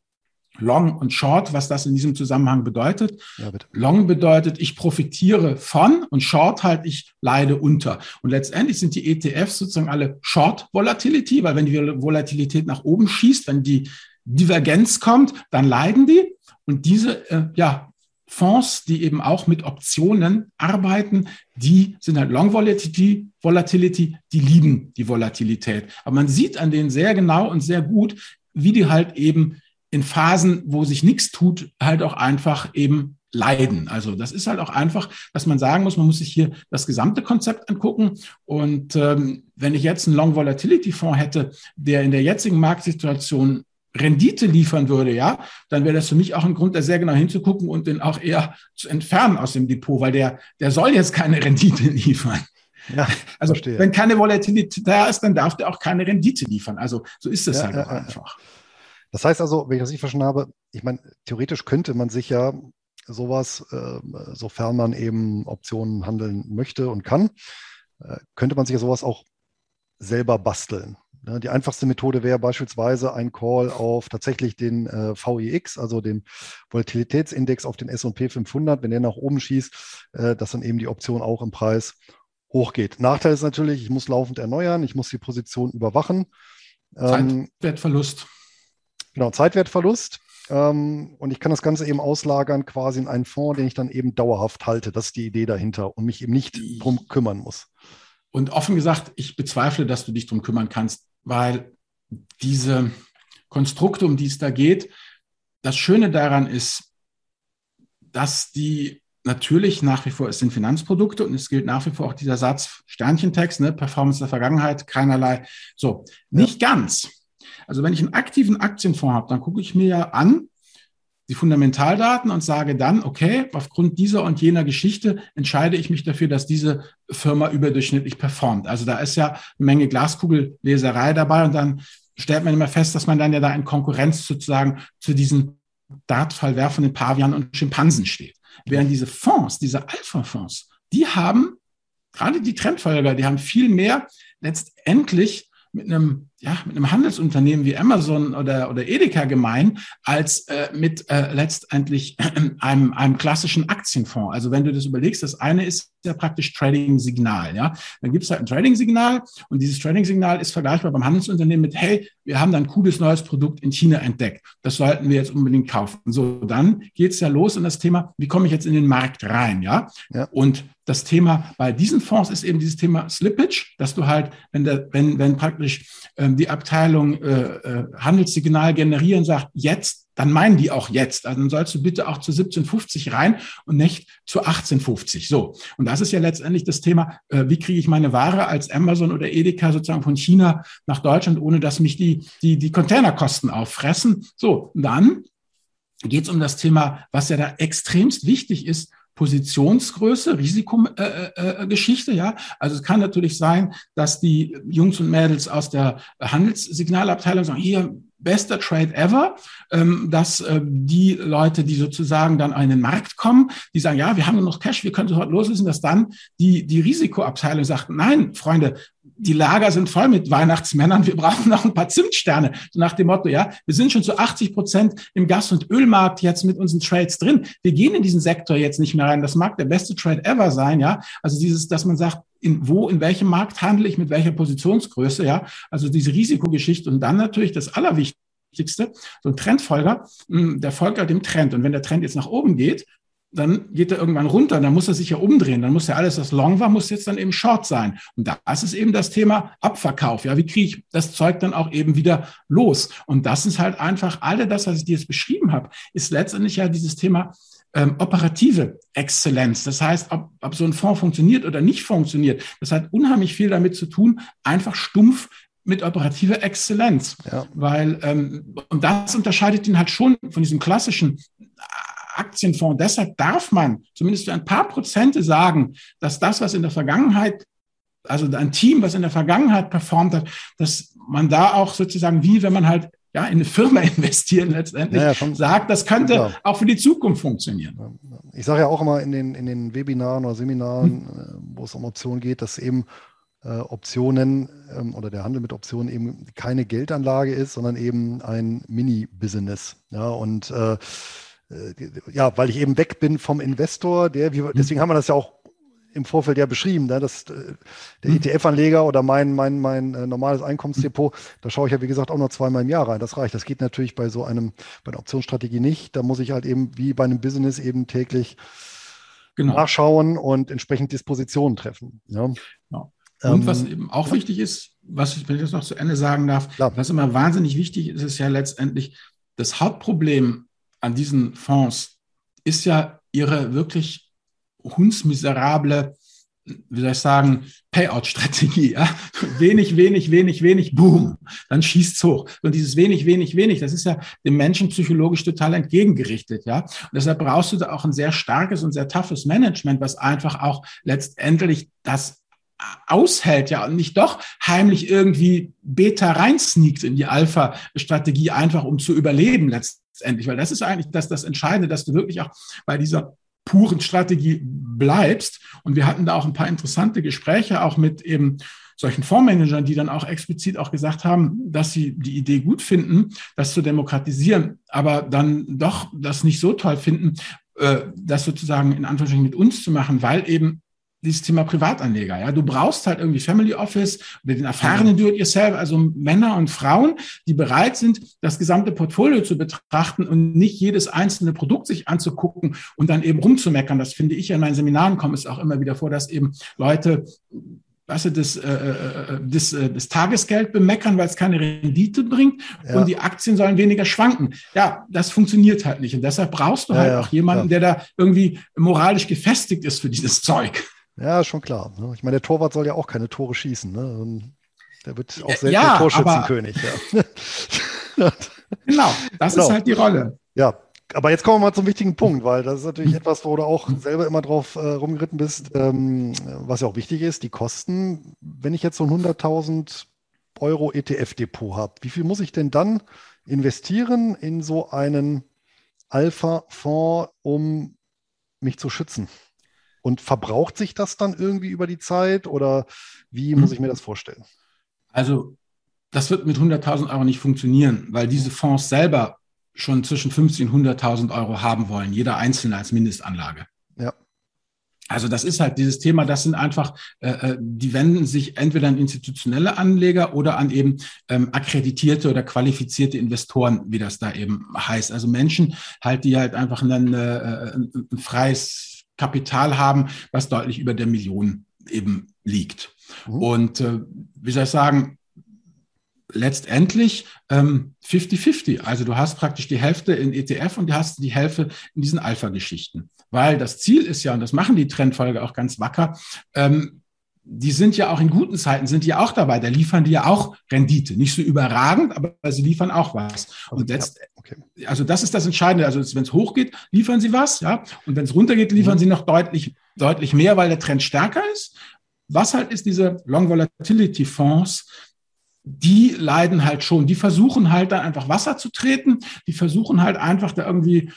Long und Short, was das in diesem Zusammenhang bedeutet. Ja, Long bedeutet, ich profitiere von und Short halt, ich leide unter. Und letztendlich sind die ETFs sozusagen alle Short Volatility, weil wenn die Volatilität nach oben schießt, wenn die Divergenz kommt, dann leiden die. Und diese äh, ja, Fonds, die eben auch mit Optionen arbeiten, die sind halt Long Volatility, Volatility, die lieben die Volatilität. Aber man sieht an denen sehr genau und sehr gut, wie die halt eben in Phasen, wo sich nichts tut, halt auch einfach eben leiden. Also das ist halt auch einfach, dass man sagen muss, man muss sich hier das gesamte Konzept angucken. Und ähm, wenn ich jetzt einen Long Volatility Fonds hätte, der in der jetzigen Marktsituation Rendite liefern würde, ja, dann wäre das für mich auch ein Grund, da sehr genau hinzugucken und den auch eher zu entfernen aus dem Depot, weil der, der soll jetzt keine Rendite liefern. Ja, also verstehe. wenn keine Volatilität da ist, dann darf der auch keine Rendite liefern. Also so ist es ja, halt ja, auch einfach. Das heißt also, wenn ich das nicht verstanden habe, ich meine, theoretisch könnte man sich ja sowas, äh, sofern man eben Optionen handeln möchte und kann, äh, könnte man sich ja sowas auch selber basteln. Ne, die einfachste Methode wäre beispielsweise ein Call auf tatsächlich den äh, VIX, also den Volatilitätsindex auf den S&P 500, wenn der nach oben schießt, äh, dass dann eben die Option auch im Preis hochgeht. Nachteil ist natürlich, ich muss laufend erneuern, ich muss die Position überwachen. Ähm, Zeitwertverlust. Genau, Zeitwertverlust. Ähm, und ich kann das Ganze eben auslagern quasi in einen Fonds, den ich dann eben dauerhaft halte. Das ist die Idee dahinter und mich eben nicht drum kümmern muss. Und offen gesagt, ich bezweifle, dass du dich drum kümmern kannst weil diese Konstrukte, um die es da geht, das Schöne daran ist, dass die natürlich nach wie vor, es sind Finanzprodukte und es gilt nach wie vor auch dieser Satz Sternchentext, ne, Performance der Vergangenheit, keinerlei, so, nicht ja. ganz. Also wenn ich einen aktiven Aktienfonds habe, dann gucke ich mir ja an, die Fundamentaldaten und sage dann, okay, aufgrund dieser und jener Geschichte entscheide ich mich dafür, dass diese Firma überdurchschnittlich performt. Also da ist ja eine Menge Glaskugelleserei dabei und dann stellt man immer fest, dass man dann ja da in Konkurrenz sozusagen zu diesen Dartfall werfenden Pavian und Schimpansen steht. Während diese Fonds, diese Alpha-Fonds, die haben, gerade die Trendfolger, die haben viel mehr letztendlich mit einem, ja, mit einem Handelsunternehmen wie Amazon oder, oder Edeka gemein, als äh, mit äh, letztendlich einem, einem klassischen Aktienfonds. Also wenn du das überlegst, das eine ist ja praktisch Trading-Signal. Ja? Dann gibt es halt ein Trading-Signal und dieses Trading-Signal ist vergleichbar beim Handelsunternehmen mit, hey, wir haben da ein cooles neues Produkt in China entdeckt. Das sollten wir jetzt unbedingt kaufen. So, dann geht's ja los in das Thema, wie komme ich jetzt in den Markt rein? Ja. ja. Und das Thema bei diesen Fonds ist eben dieses Thema Slippage, dass du halt, wenn der, wenn, wenn praktisch ähm, die Abteilung äh, äh, Handelssignal generieren sagt, jetzt, dann meinen die auch jetzt. Also dann sollst du bitte auch zu 1750 rein und nicht zu 1850. So. Und das ist ja letztendlich das Thema, äh, wie kriege ich meine Ware als Amazon oder Edeka sozusagen von China nach Deutschland, ohne dass mich die, die, die Containerkosten auffressen. So, dann geht es um das Thema, was ja da extremst wichtig ist, Positionsgröße, Risikogeschichte, äh, äh, ja. Also es kann natürlich sein, dass die Jungs und Mädels aus der Handelssignalabteilung sagen, hier, bester Trade ever, ähm, dass äh, die Leute, die sozusagen dann an den Markt kommen, die sagen, ja, wir haben noch Cash, wir können sofort loslösen, dass dann die, die Risikoabteilung sagt, nein, Freunde, die Lager sind voll mit Weihnachtsmännern, wir brauchen noch ein paar Zimtsterne. So nach dem Motto, ja, wir sind schon zu 80 Prozent im Gas- und Ölmarkt jetzt mit unseren Trades drin. Wir gehen in diesen Sektor jetzt nicht mehr rein. Das mag der beste Trade ever sein, ja. Also dieses, dass man sagt, in wo, in welchem Markt handle ich, mit welcher Positionsgröße, ja. Also diese Risikogeschichte und dann natürlich das Allerwichtigste, so ein Trendfolger, hm, der folgt halt dem Trend. Und wenn der Trend jetzt nach oben geht, dann geht er irgendwann runter, dann muss er sich ja umdrehen, dann muss ja alles, was long war, muss jetzt dann eben short sein. Und das ist eben das Thema Abverkauf. Ja, wie kriege ich das Zeug dann auch eben wieder los? Und das ist halt einfach, alle das, was ich dir jetzt beschrieben habe, ist letztendlich ja dieses Thema ähm, operative Exzellenz. Das heißt, ob, ob so ein Fonds funktioniert oder nicht funktioniert, das hat unheimlich viel damit zu tun, einfach stumpf mit operativer Exzellenz. Ja. Weil, ähm, und das unterscheidet ihn halt schon von diesem klassischen Aktienfonds. Deshalb darf man zumindest für ein paar Prozente sagen, dass das, was in der Vergangenheit, also ein Team, was in der Vergangenheit performt hat, dass man da auch sozusagen, wie wenn man halt ja, in eine Firma investieren letztendlich, ja, ja, sagt, das könnte klar. auch für die Zukunft funktionieren. Ich sage ja auch immer in den, in den Webinaren oder Seminaren, hm. wo es um Optionen geht, dass eben äh, Optionen ähm, oder der Handel mit Optionen eben keine Geldanlage ist, sondern eben ein Mini-Business. Ja, und äh, äh, ja, weil ich eben weg bin vom Investor, der, wie, mhm. deswegen haben wir das ja auch im Vorfeld ja beschrieben, ne, dass äh, der mhm. ETF-Anleger oder mein, mein, mein äh, normales Einkommensdepot, da schaue ich ja wie gesagt auch nur zweimal im Jahr rein. Das reicht. Das geht natürlich bei so einem, bei einer Optionsstrategie nicht. Da muss ich halt eben wie bei einem Business eben täglich genau. nachschauen und entsprechend Dispositionen treffen. Ja. Genau. Und was eben auch ja. wichtig ist, was ich, wenn ich das noch zu Ende sagen darf, klar. was immer wahnsinnig wichtig ist, ist ja letztendlich das Hauptproblem an diesen Fonds ist ja ihre wirklich hundsmiserable, wie soll ich sagen, Payout-Strategie. Ja? Wenig, wenig, wenig, wenig, boom, dann schießt's hoch. Und dieses wenig, wenig, wenig, das ist ja dem Menschen psychologisch total entgegengerichtet. Ja? Und deshalb brauchst du da auch ein sehr starkes und sehr toughes Management, was einfach auch letztendlich das aushält, ja, und nicht doch heimlich irgendwie Beta reinsneakt in die Alpha-Strategie, einfach um zu überleben letztendlich. Weil das ist eigentlich das, das Entscheidende, dass du wirklich auch bei dieser puren Strategie bleibst. Und wir hatten da auch ein paar interessante Gespräche, auch mit eben solchen Fondsmanagern, die dann auch explizit auch gesagt haben, dass sie die Idee gut finden, das zu demokratisieren, aber dann doch das nicht so toll finden, äh, das sozusagen in Anführungsstrichen mit uns zu machen, weil eben dieses Thema Privatanleger. Ja, du brauchst halt irgendwie Family Office oder den erfahrenen Do-it-yourself, also Männer und Frauen, die bereit sind, das gesamte Portfolio zu betrachten und nicht jedes einzelne Produkt sich anzugucken und dann eben rumzumeckern. Das finde ich ja in meinen Seminaren kommt es auch immer wieder vor, dass eben Leute weißt du, das, äh, äh das, äh, das Tagesgeld bemeckern, weil es keine Rendite bringt ja. und die Aktien sollen weniger schwanken. Ja, das funktioniert halt nicht. Und deshalb brauchst du ja, halt ja, auch jemanden, der da irgendwie moralisch gefestigt ist für dieses Zeug. Ja, schon klar. Ne? Ich meine, der Torwart soll ja auch keine Tore schießen. Ne? Der wird auch selbst ja, Torschützenkönig. Ja. genau, das genau. ist halt die Rolle. Ja, aber jetzt kommen wir mal zum wichtigen Punkt, weil das ist natürlich etwas, wo du auch selber immer drauf äh, rumgeritten bist, ähm, was ja auch wichtig ist, die Kosten. Wenn ich jetzt so ein 100.000 Euro ETF-Depot habe, wie viel muss ich denn dann investieren in so einen Alpha-Fonds, um mich zu schützen? Und verbraucht sich das dann irgendwie über die Zeit oder wie muss mhm. ich mir das vorstellen? Also das wird mit 100.000 Euro nicht funktionieren, weil diese Fonds selber schon zwischen 50 und 100.000 Euro haben wollen, jeder Einzelne als Mindestanlage. Ja. Also das ist halt dieses Thema, das sind einfach, äh, äh, die wenden sich entweder an institutionelle Anleger oder an eben ähm, akkreditierte oder qualifizierte Investoren, wie das da eben heißt. Also Menschen halt, die halt einfach ein, äh, ein freies Kapital haben, was deutlich über der Million eben liegt. Mhm. Und äh, wie soll ich sagen, letztendlich 50-50. Ähm, also du hast praktisch die Hälfte in ETF und du hast die Hälfte in diesen Alpha-Geschichten. Weil das Ziel ist ja, und das machen die Trendfolge auch ganz wacker, ähm, die sind ja auch in guten Zeiten, sind die auch dabei. Da liefern die ja auch Rendite. Nicht so überragend, aber sie liefern auch was. Und jetzt, okay. also das ist das Entscheidende. Also wenn es hochgeht, liefern sie was, ja. Und wenn es runtergeht, liefern mhm. sie noch deutlich, deutlich mehr, weil der Trend stärker ist. Was halt ist diese Long Volatility Fonds, die leiden halt schon. Die versuchen halt dann einfach Wasser zu treten. Die versuchen halt einfach da irgendwie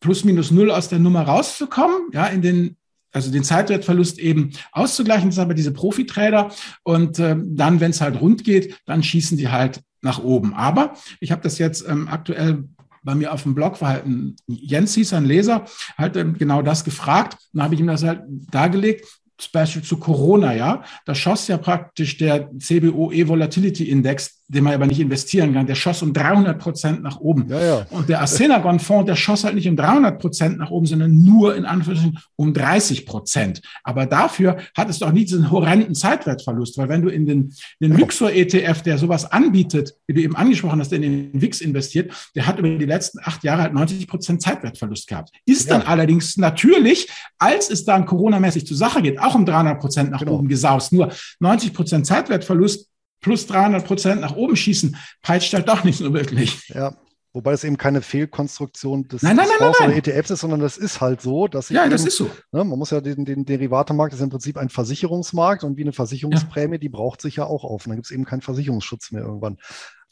plus minus null aus der Nummer rauszukommen, ja, in den also den Zeitwertverlust eben auszugleichen, das sind aber diese Profitrader. Und äh, dann, wenn es halt rund geht, dann schießen die halt nach oben. Aber ich habe das jetzt ähm, aktuell bei mir auf dem Blog war Jens hieß ein Leser, halt ähm, genau das gefragt. Dann habe ich ihm das halt dargelegt. Beispiel zu Corona, ja, da schoss ja praktisch der CBOE Volatility Index den man aber nicht investieren kann, der schoss um 300 Prozent nach oben. Ja, ja. Und der Asenagon Fonds, der schoss halt nicht um 300 Prozent nach oben, sondern nur in Anführungszeichen um 30 Prozent. Aber dafür hat es doch nie diesen horrenden Zeitwertverlust, weil wenn du in den, den Luxor ETF, der sowas anbietet, wie du eben angesprochen hast, der in den WIX investiert, der hat über die letzten acht Jahre halt 90 Prozent Zeitwertverlust gehabt. Ist ja. dann allerdings natürlich, als es dann Corona-mäßig zur Sache geht, auch um 300 Prozent nach genau. oben gesaust. Nur 90 Prozent Zeitwertverlust plus 300 Prozent nach oben schießen, peitscht halt doch nicht so wirklich. Ja. Wobei es eben keine Fehlkonstruktion des, nein, nein, des nein, oder ETFs ist, sondern das ist halt so, dass ja, eben, das ist so. Ne, man muss ja den, den Derivatemarkt ist im Prinzip ein Versicherungsmarkt und wie eine Versicherungsprämie, ja. die braucht sich ja auch auf. Und dann gibt es eben keinen Versicherungsschutz mehr irgendwann.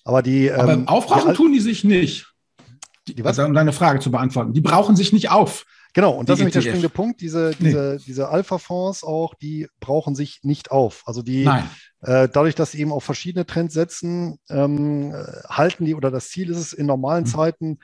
Aber die Aber ähm, aufbrauchen die, tun die sich nicht. Die, die was? Also, um deine Frage zu beantworten. Die brauchen sich nicht auf. Genau, und das ist nämlich der springende Punkt. Diese, nee. diese, diese Alpha-Fonds auch, die brauchen sich nicht auf. Also die, äh, dadurch, dass sie eben auf verschiedene Trends setzen, ähm, halten die, oder das Ziel ist es, in normalen mhm. Zeiten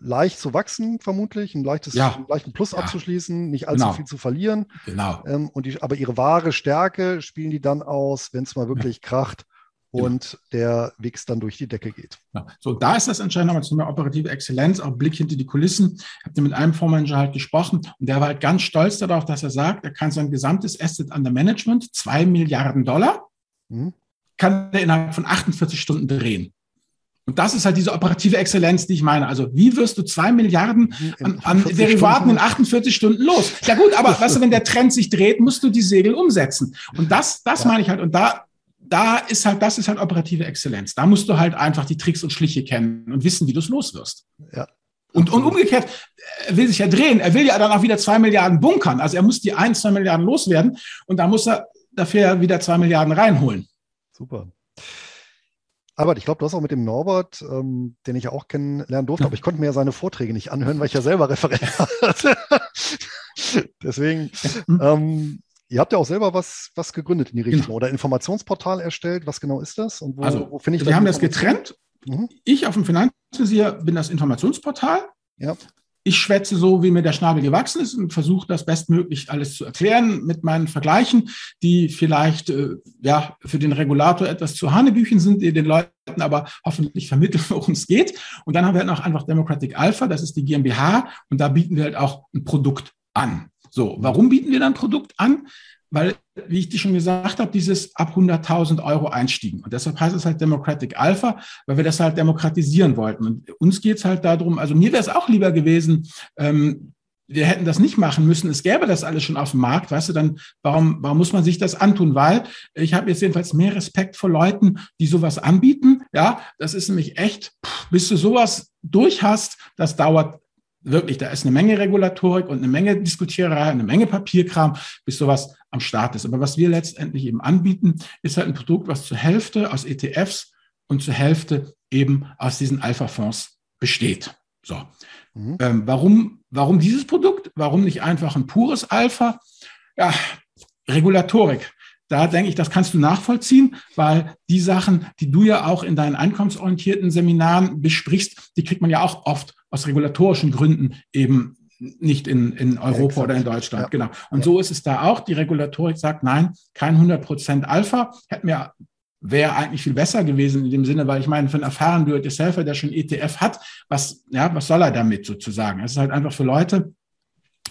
leicht zu wachsen, vermutlich, ein leichtes, ja. einen leichten Plus ja. abzuschließen, nicht allzu genau. viel zu verlieren. Genau. Ähm, und die, aber ihre wahre Stärke spielen die dann aus, wenn es mal wirklich ja. kracht. Und der Wix dann durch die Decke geht. Ja. So, da ist das entscheidend nochmal zu einer operative Exzellenz, auch Blick hinter die Kulissen. Ich habe mit einem Fondsmanager halt gesprochen und der war halt ganz stolz darauf, dass er sagt, er kann sein gesamtes Asset under Management, zwei Milliarden Dollar, mhm. kann er innerhalb von 48 Stunden drehen. Und das ist halt diese operative Exzellenz, die ich meine. Also wie wirst du zwei Milliarden an, an Derivaten in 48 Stunden los? Ja gut, aber weißt du, wenn der Trend sich dreht, musst du die Segel umsetzen. Und das, das ja. meine ich halt. Und da da ist halt, das ist halt operative Exzellenz. Da musst du halt einfach die Tricks und Schliche kennen und wissen, wie du es los wirst. Ja. Und, und umgekehrt, er will sich ja drehen. Er will ja dann auch wieder zwei Milliarden bunkern. Also er muss die ein, zwei Milliarden loswerden und da muss er dafür wieder zwei Milliarden reinholen. Super. Aber ich glaube, du hast auch mit dem Norbert, ähm, den ich ja auch kennenlernen durfte, aber ich konnte mir ja seine Vorträge nicht anhören, weil ich ja selber Referent hatte. Deswegen, hm. ähm, Ihr habt ja auch selber was, was gegründet in die Richtung genau. oder Informationsportal erstellt. Was genau ist das? Und wo, also, wo finde ich Wir haben das getrennt. Mhm. Ich auf dem Finanzvisier bin das Informationsportal. Ja. Ich schwätze so, wie mir der Schnabel gewachsen ist und versuche das bestmöglich alles zu erklären mit meinen Vergleichen, die vielleicht äh, ja für den Regulator etwas zu Hanebüchen sind, die den Leuten aber hoffentlich vermitteln, worum es geht. Und dann haben wir halt noch einfach Democratic Alpha, das ist die GmbH und da bieten wir halt auch ein Produkt an. So, warum bieten wir dann Produkt an? Weil, wie ich dir schon gesagt habe, dieses ab 100.000 Euro einstiegen. Und deshalb heißt es halt Democratic Alpha, weil wir das halt demokratisieren wollten. Und uns geht es halt darum, also mir wäre es auch lieber gewesen, ähm, wir hätten das nicht machen müssen, es gäbe das alles schon auf dem Markt, weißt du, dann warum, warum muss man sich das antun? Weil ich habe jetzt jedenfalls mehr Respekt vor Leuten, die sowas anbieten. Ja, das ist nämlich echt, bis du sowas durch hast, das dauert wirklich, da ist eine Menge Regulatorik und eine Menge Diskutiererei, eine Menge Papierkram, bis sowas am Start ist. Aber was wir letztendlich eben anbieten, ist halt ein Produkt, was zur Hälfte aus ETFs und zur Hälfte eben aus diesen Alpha-Fonds besteht. So. Mhm. Ähm, warum, warum dieses Produkt? Warum nicht einfach ein pures Alpha? Ja, Regulatorik. Da denke ich, das kannst du nachvollziehen, weil die Sachen, die du ja auch in deinen einkommensorientierten Seminaren besprichst, die kriegt man ja auch oft aus regulatorischen Gründen eben nicht in, in Europa ja, oder in Deutschland. Ja. Genau. Und ja. so ist es da auch. Die Regulatorik sagt, nein, kein 100 Prozent Alpha. Hätte mir wäre eigentlich viel besser gewesen in dem Sinne, weil ich meine, für einen erfahrenen Do-it-yourselfer, der schon ETF hat, was, ja, was soll er damit sozusagen? Es ist halt einfach für Leute,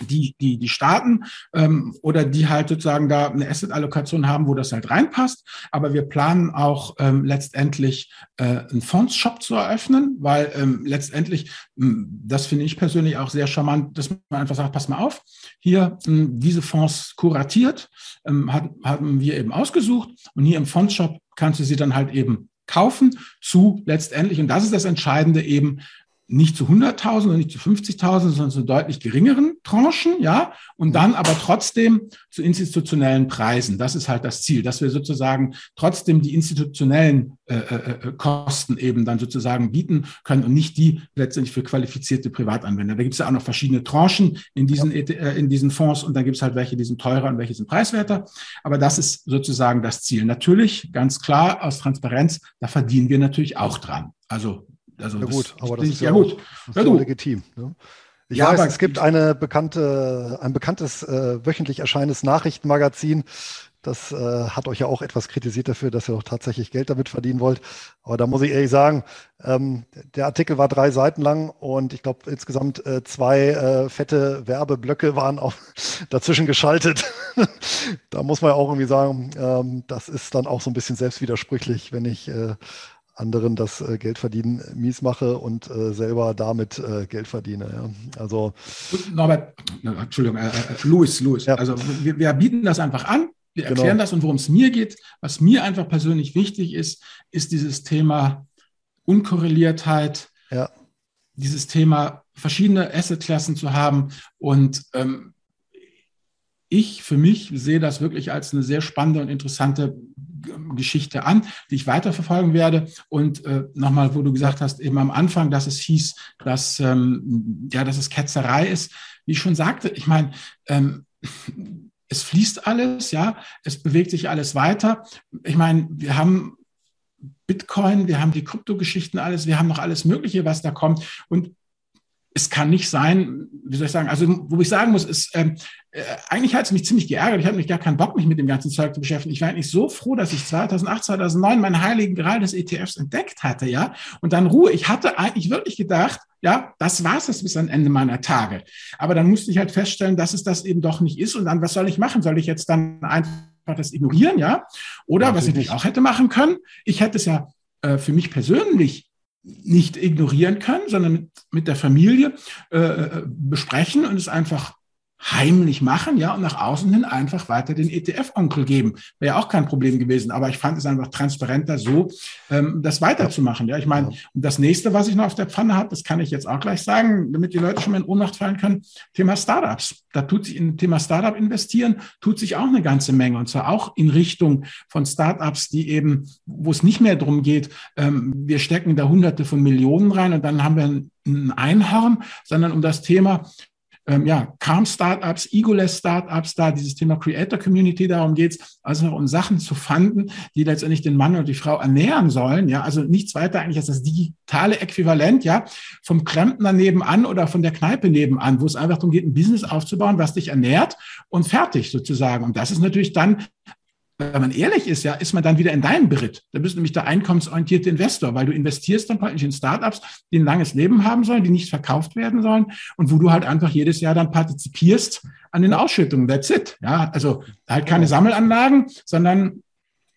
die, die, die starten ähm, oder die halt sozusagen da eine Asset-Allokation haben, wo das halt reinpasst. Aber wir planen auch ähm, letztendlich äh, einen Fonds-Shop zu eröffnen, weil ähm, letztendlich, ähm, das finde ich persönlich auch sehr charmant, dass man einfach sagt, pass mal auf, hier ähm, diese Fonds kuratiert, ähm, hat, haben wir eben ausgesucht und hier im Fonds-Shop kannst du sie dann halt eben kaufen zu letztendlich, und das ist das Entscheidende eben, nicht zu 100.000 und nicht zu 50.000, sondern zu deutlich geringeren Tranchen, ja, und dann aber trotzdem zu institutionellen Preisen. Das ist halt das Ziel, dass wir sozusagen trotzdem die institutionellen äh, äh, äh Kosten eben dann sozusagen bieten können und nicht die letztendlich für qualifizierte Privatanwender. Da gibt es ja auch noch verschiedene Tranchen in diesen, ja. Äh, in diesen Fonds und dann gibt es halt welche, die sind teurer und welche sind preiswerter. Aber das ist sozusagen das Ziel. Natürlich, ganz klar, aus Transparenz, da verdienen wir natürlich auch dran. Also also ja gut, aber das ist ja, gut. Das ist ja, legitim. Ne? Ich ja, weiß, es gibt eine bekannte, ein bekanntes äh, wöchentlich erscheinendes Nachrichtenmagazin. Das äh, hat euch ja auch etwas kritisiert dafür, dass ihr auch tatsächlich Geld damit verdienen wollt. Aber da muss ich ehrlich sagen, ähm, der Artikel war drei Seiten lang und ich glaube insgesamt äh, zwei äh, fette Werbeblöcke waren auch dazwischen geschaltet. da muss man ja auch irgendwie sagen, ähm, das ist dann auch so ein bisschen selbstwidersprüchlich, wenn ich äh, anderen das äh, Geld verdienen mies mache und äh, selber damit äh, Geld verdiene. Ja. Also Norbert, Entschuldigung, äh, äh, Louis, Louis. Ja. Also wir, wir, bieten das einfach an, wir genau. erklären genau. das und worum es mir geht, was mir einfach persönlich wichtig ist, ist dieses Thema Unkorreliertheit, ja. dieses Thema verschiedene Assetklassen zu haben und ähm, ich für mich sehe das wirklich als eine sehr spannende und interessante Geschichte an, die ich weiterverfolgen werde. Und äh, nochmal, wo du gesagt hast, eben am Anfang, dass es hieß, dass, ähm, ja, dass es Ketzerei ist. Wie ich schon sagte, ich meine, ähm, es fließt alles, ja, es bewegt sich alles weiter. Ich meine, wir haben Bitcoin, wir haben die Kryptogeschichten alles, wir haben noch alles Mögliche, was da kommt. Und es kann nicht sein, wie soll ich sagen, also wo ich sagen muss, ist, ähm, äh, eigentlich hat es mich ziemlich geärgert. Ich hatte mich gar keinen Bock, mich mit dem ganzen Zeug zu beschäftigen. Ich war eigentlich so froh, dass ich 2008, 2009 meinen heiligen Gral des ETFs entdeckt hatte, ja. Und dann Ruhe. Ich hatte eigentlich wirklich gedacht, ja, das war's jetzt bis am Ende meiner Tage. Aber dann musste ich halt feststellen, dass es das eben doch nicht ist. Und dann, was soll ich machen? Soll ich jetzt dann einfach das ignorieren, ja? Oder ja, was ich nicht auch hätte machen können, ich hätte es ja äh, für mich persönlich nicht ignorieren können, sondern mit, mit der Familie äh, äh besprechen und es einfach heimlich machen, ja, und nach außen hin einfach weiter den ETF-Onkel geben. Wäre ja auch kein Problem gewesen. Aber ich fand es einfach transparenter, so ähm, das weiterzumachen. Ja, ich meine, und das nächste, was ich noch auf der Pfanne habe, das kann ich jetzt auch gleich sagen, damit die Leute schon mal in Ohnmacht fallen können, Thema Startups. Da tut sich in Thema Startup investieren, tut sich auch eine ganze Menge. Und zwar auch in Richtung von Startups, die eben, wo es nicht mehr darum geht, ähm, wir stecken da hunderte von Millionen rein und dann haben wir ein Einhorn, sondern um das Thema, ähm, ja, Calm-Startups, Egoless Startups, da dieses Thema Creator Community, darum geht's, also um Sachen zu fanden, die letztendlich den Mann und die Frau ernähren sollen, ja, also nichts weiter eigentlich als das digitale Äquivalent, ja, vom Klempner nebenan oder von der Kneipe nebenan, wo es einfach darum geht, ein Business aufzubauen, was dich ernährt und fertig sozusagen. Und das ist natürlich dann wenn man ehrlich ist, ja, ist man dann wieder in deinem Beritt. Da bist du nämlich der einkommensorientierte Investor, weil du investierst dann praktisch in Startups, die ein langes Leben haben sollen, die nicht verkauft werden sollen und wo du halt einfach jedes Jahr dann partizipierst an den Ausschüttungen. That's it. Ja, also halt keine Sammelanlagen, sondern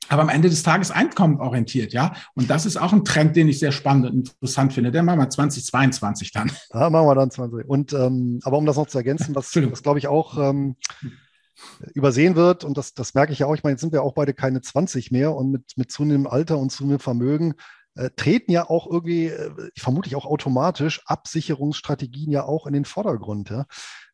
aber am Ende des Tages einkommenorientiert, ja. Und das ist auch ein Trend, den ich sehr spannend und interessant finde. Den machen wir 2022 dann. Ja, machen wir dann 20. Und ähm, aber um das noch zu ergänzen, was, was glaube ich auch ähm, übersehen wird, und das, das merke ich ja auch, ich meine, jetzt sind wir auch beide keine 20 mehr und mit, mit zunehmendem Alter und zunehmendem Vermögen äh, treten ja auch irgendwie, äh, vermutlich auch automatisch, Absicherungsstrategien ja auch in den Vordergrund. Ja?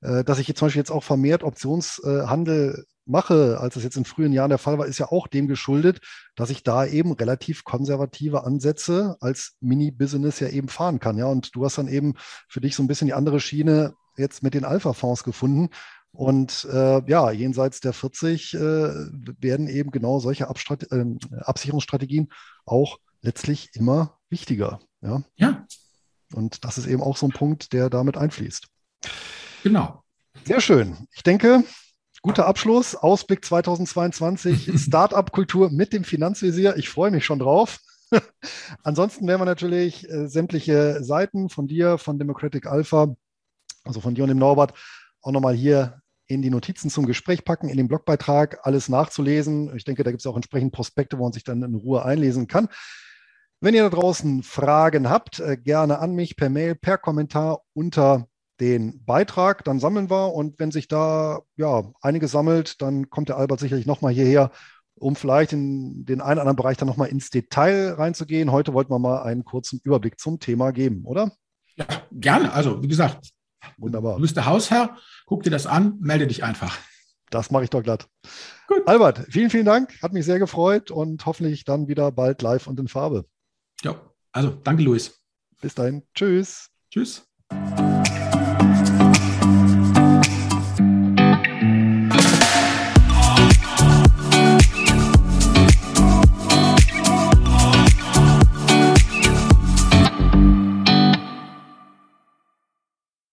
Äh, dass ich jetzt zum Beispiel jetzt auch vermehrt Optionshandel mache, als es jetzt in frühen Jahren der Fall war, ist ja auch dem geschuldet, dass ich da eben relativ konservative Ansätze als Mini-Business ja eben fahren kann. Ja, und du hast dann eben für dich so ein bisschen die andere Schiene jetzt mit den Alpha-Fonds gefunden. Und äh, ja, jenseits der 40 äh, werden eben genau solche Abstrat äh, Absicherungsstrategien auch letztlich immer wichtiger. Ja? ja. Und das ist eben auch so ein Punkt, der damit einfließt. Genau. Sehr schön. Ich denke, guter Abschluss. Ausblick 2022, Startup-Kultur mit dem Finanzvisier. Ich freue mich schon drauf. Ansonsten werden wir natürlich äh, sämtliche Seiten von dir, von Democratic Alpha, also von dir und dem Norbert, auch nochmal hier in die Notizen zum Gespräch packen, in den Blogbeitrag, alles nachzulesen. Ich denke, da gibt es auch entsprechend Prospekte, wo man sich dann in Ruhe einlesen kann. Wenn ihr da draußen Fragen habt, äh, gerne an mich per Mail, per Kommentar unter den Beitrag. Dann sammeln wir und wenn sich da ja einige sammelt, dann kommt der Albert sicherlich nochmal hierher, um vielleicht in den einen oder anderen Bereich dann nochmal ins Detail reinzugehen. Heute wollten wir mal einen kurzen Überblick zum Thema geben, oder? Ja, gerne. Also, wie gesagt, Wunderbar. Du bist der Hausherr, guck dir das an, melde dich einfach. Das mache ich doch glatt. Gut. Albert, vielen, vielen Dank. Hat mich sehr gefreut und hoffentlich dann wieder bald live und in Farbe. Ja, also danke, Luis. Bis dahin. Tschüss. Tschüss.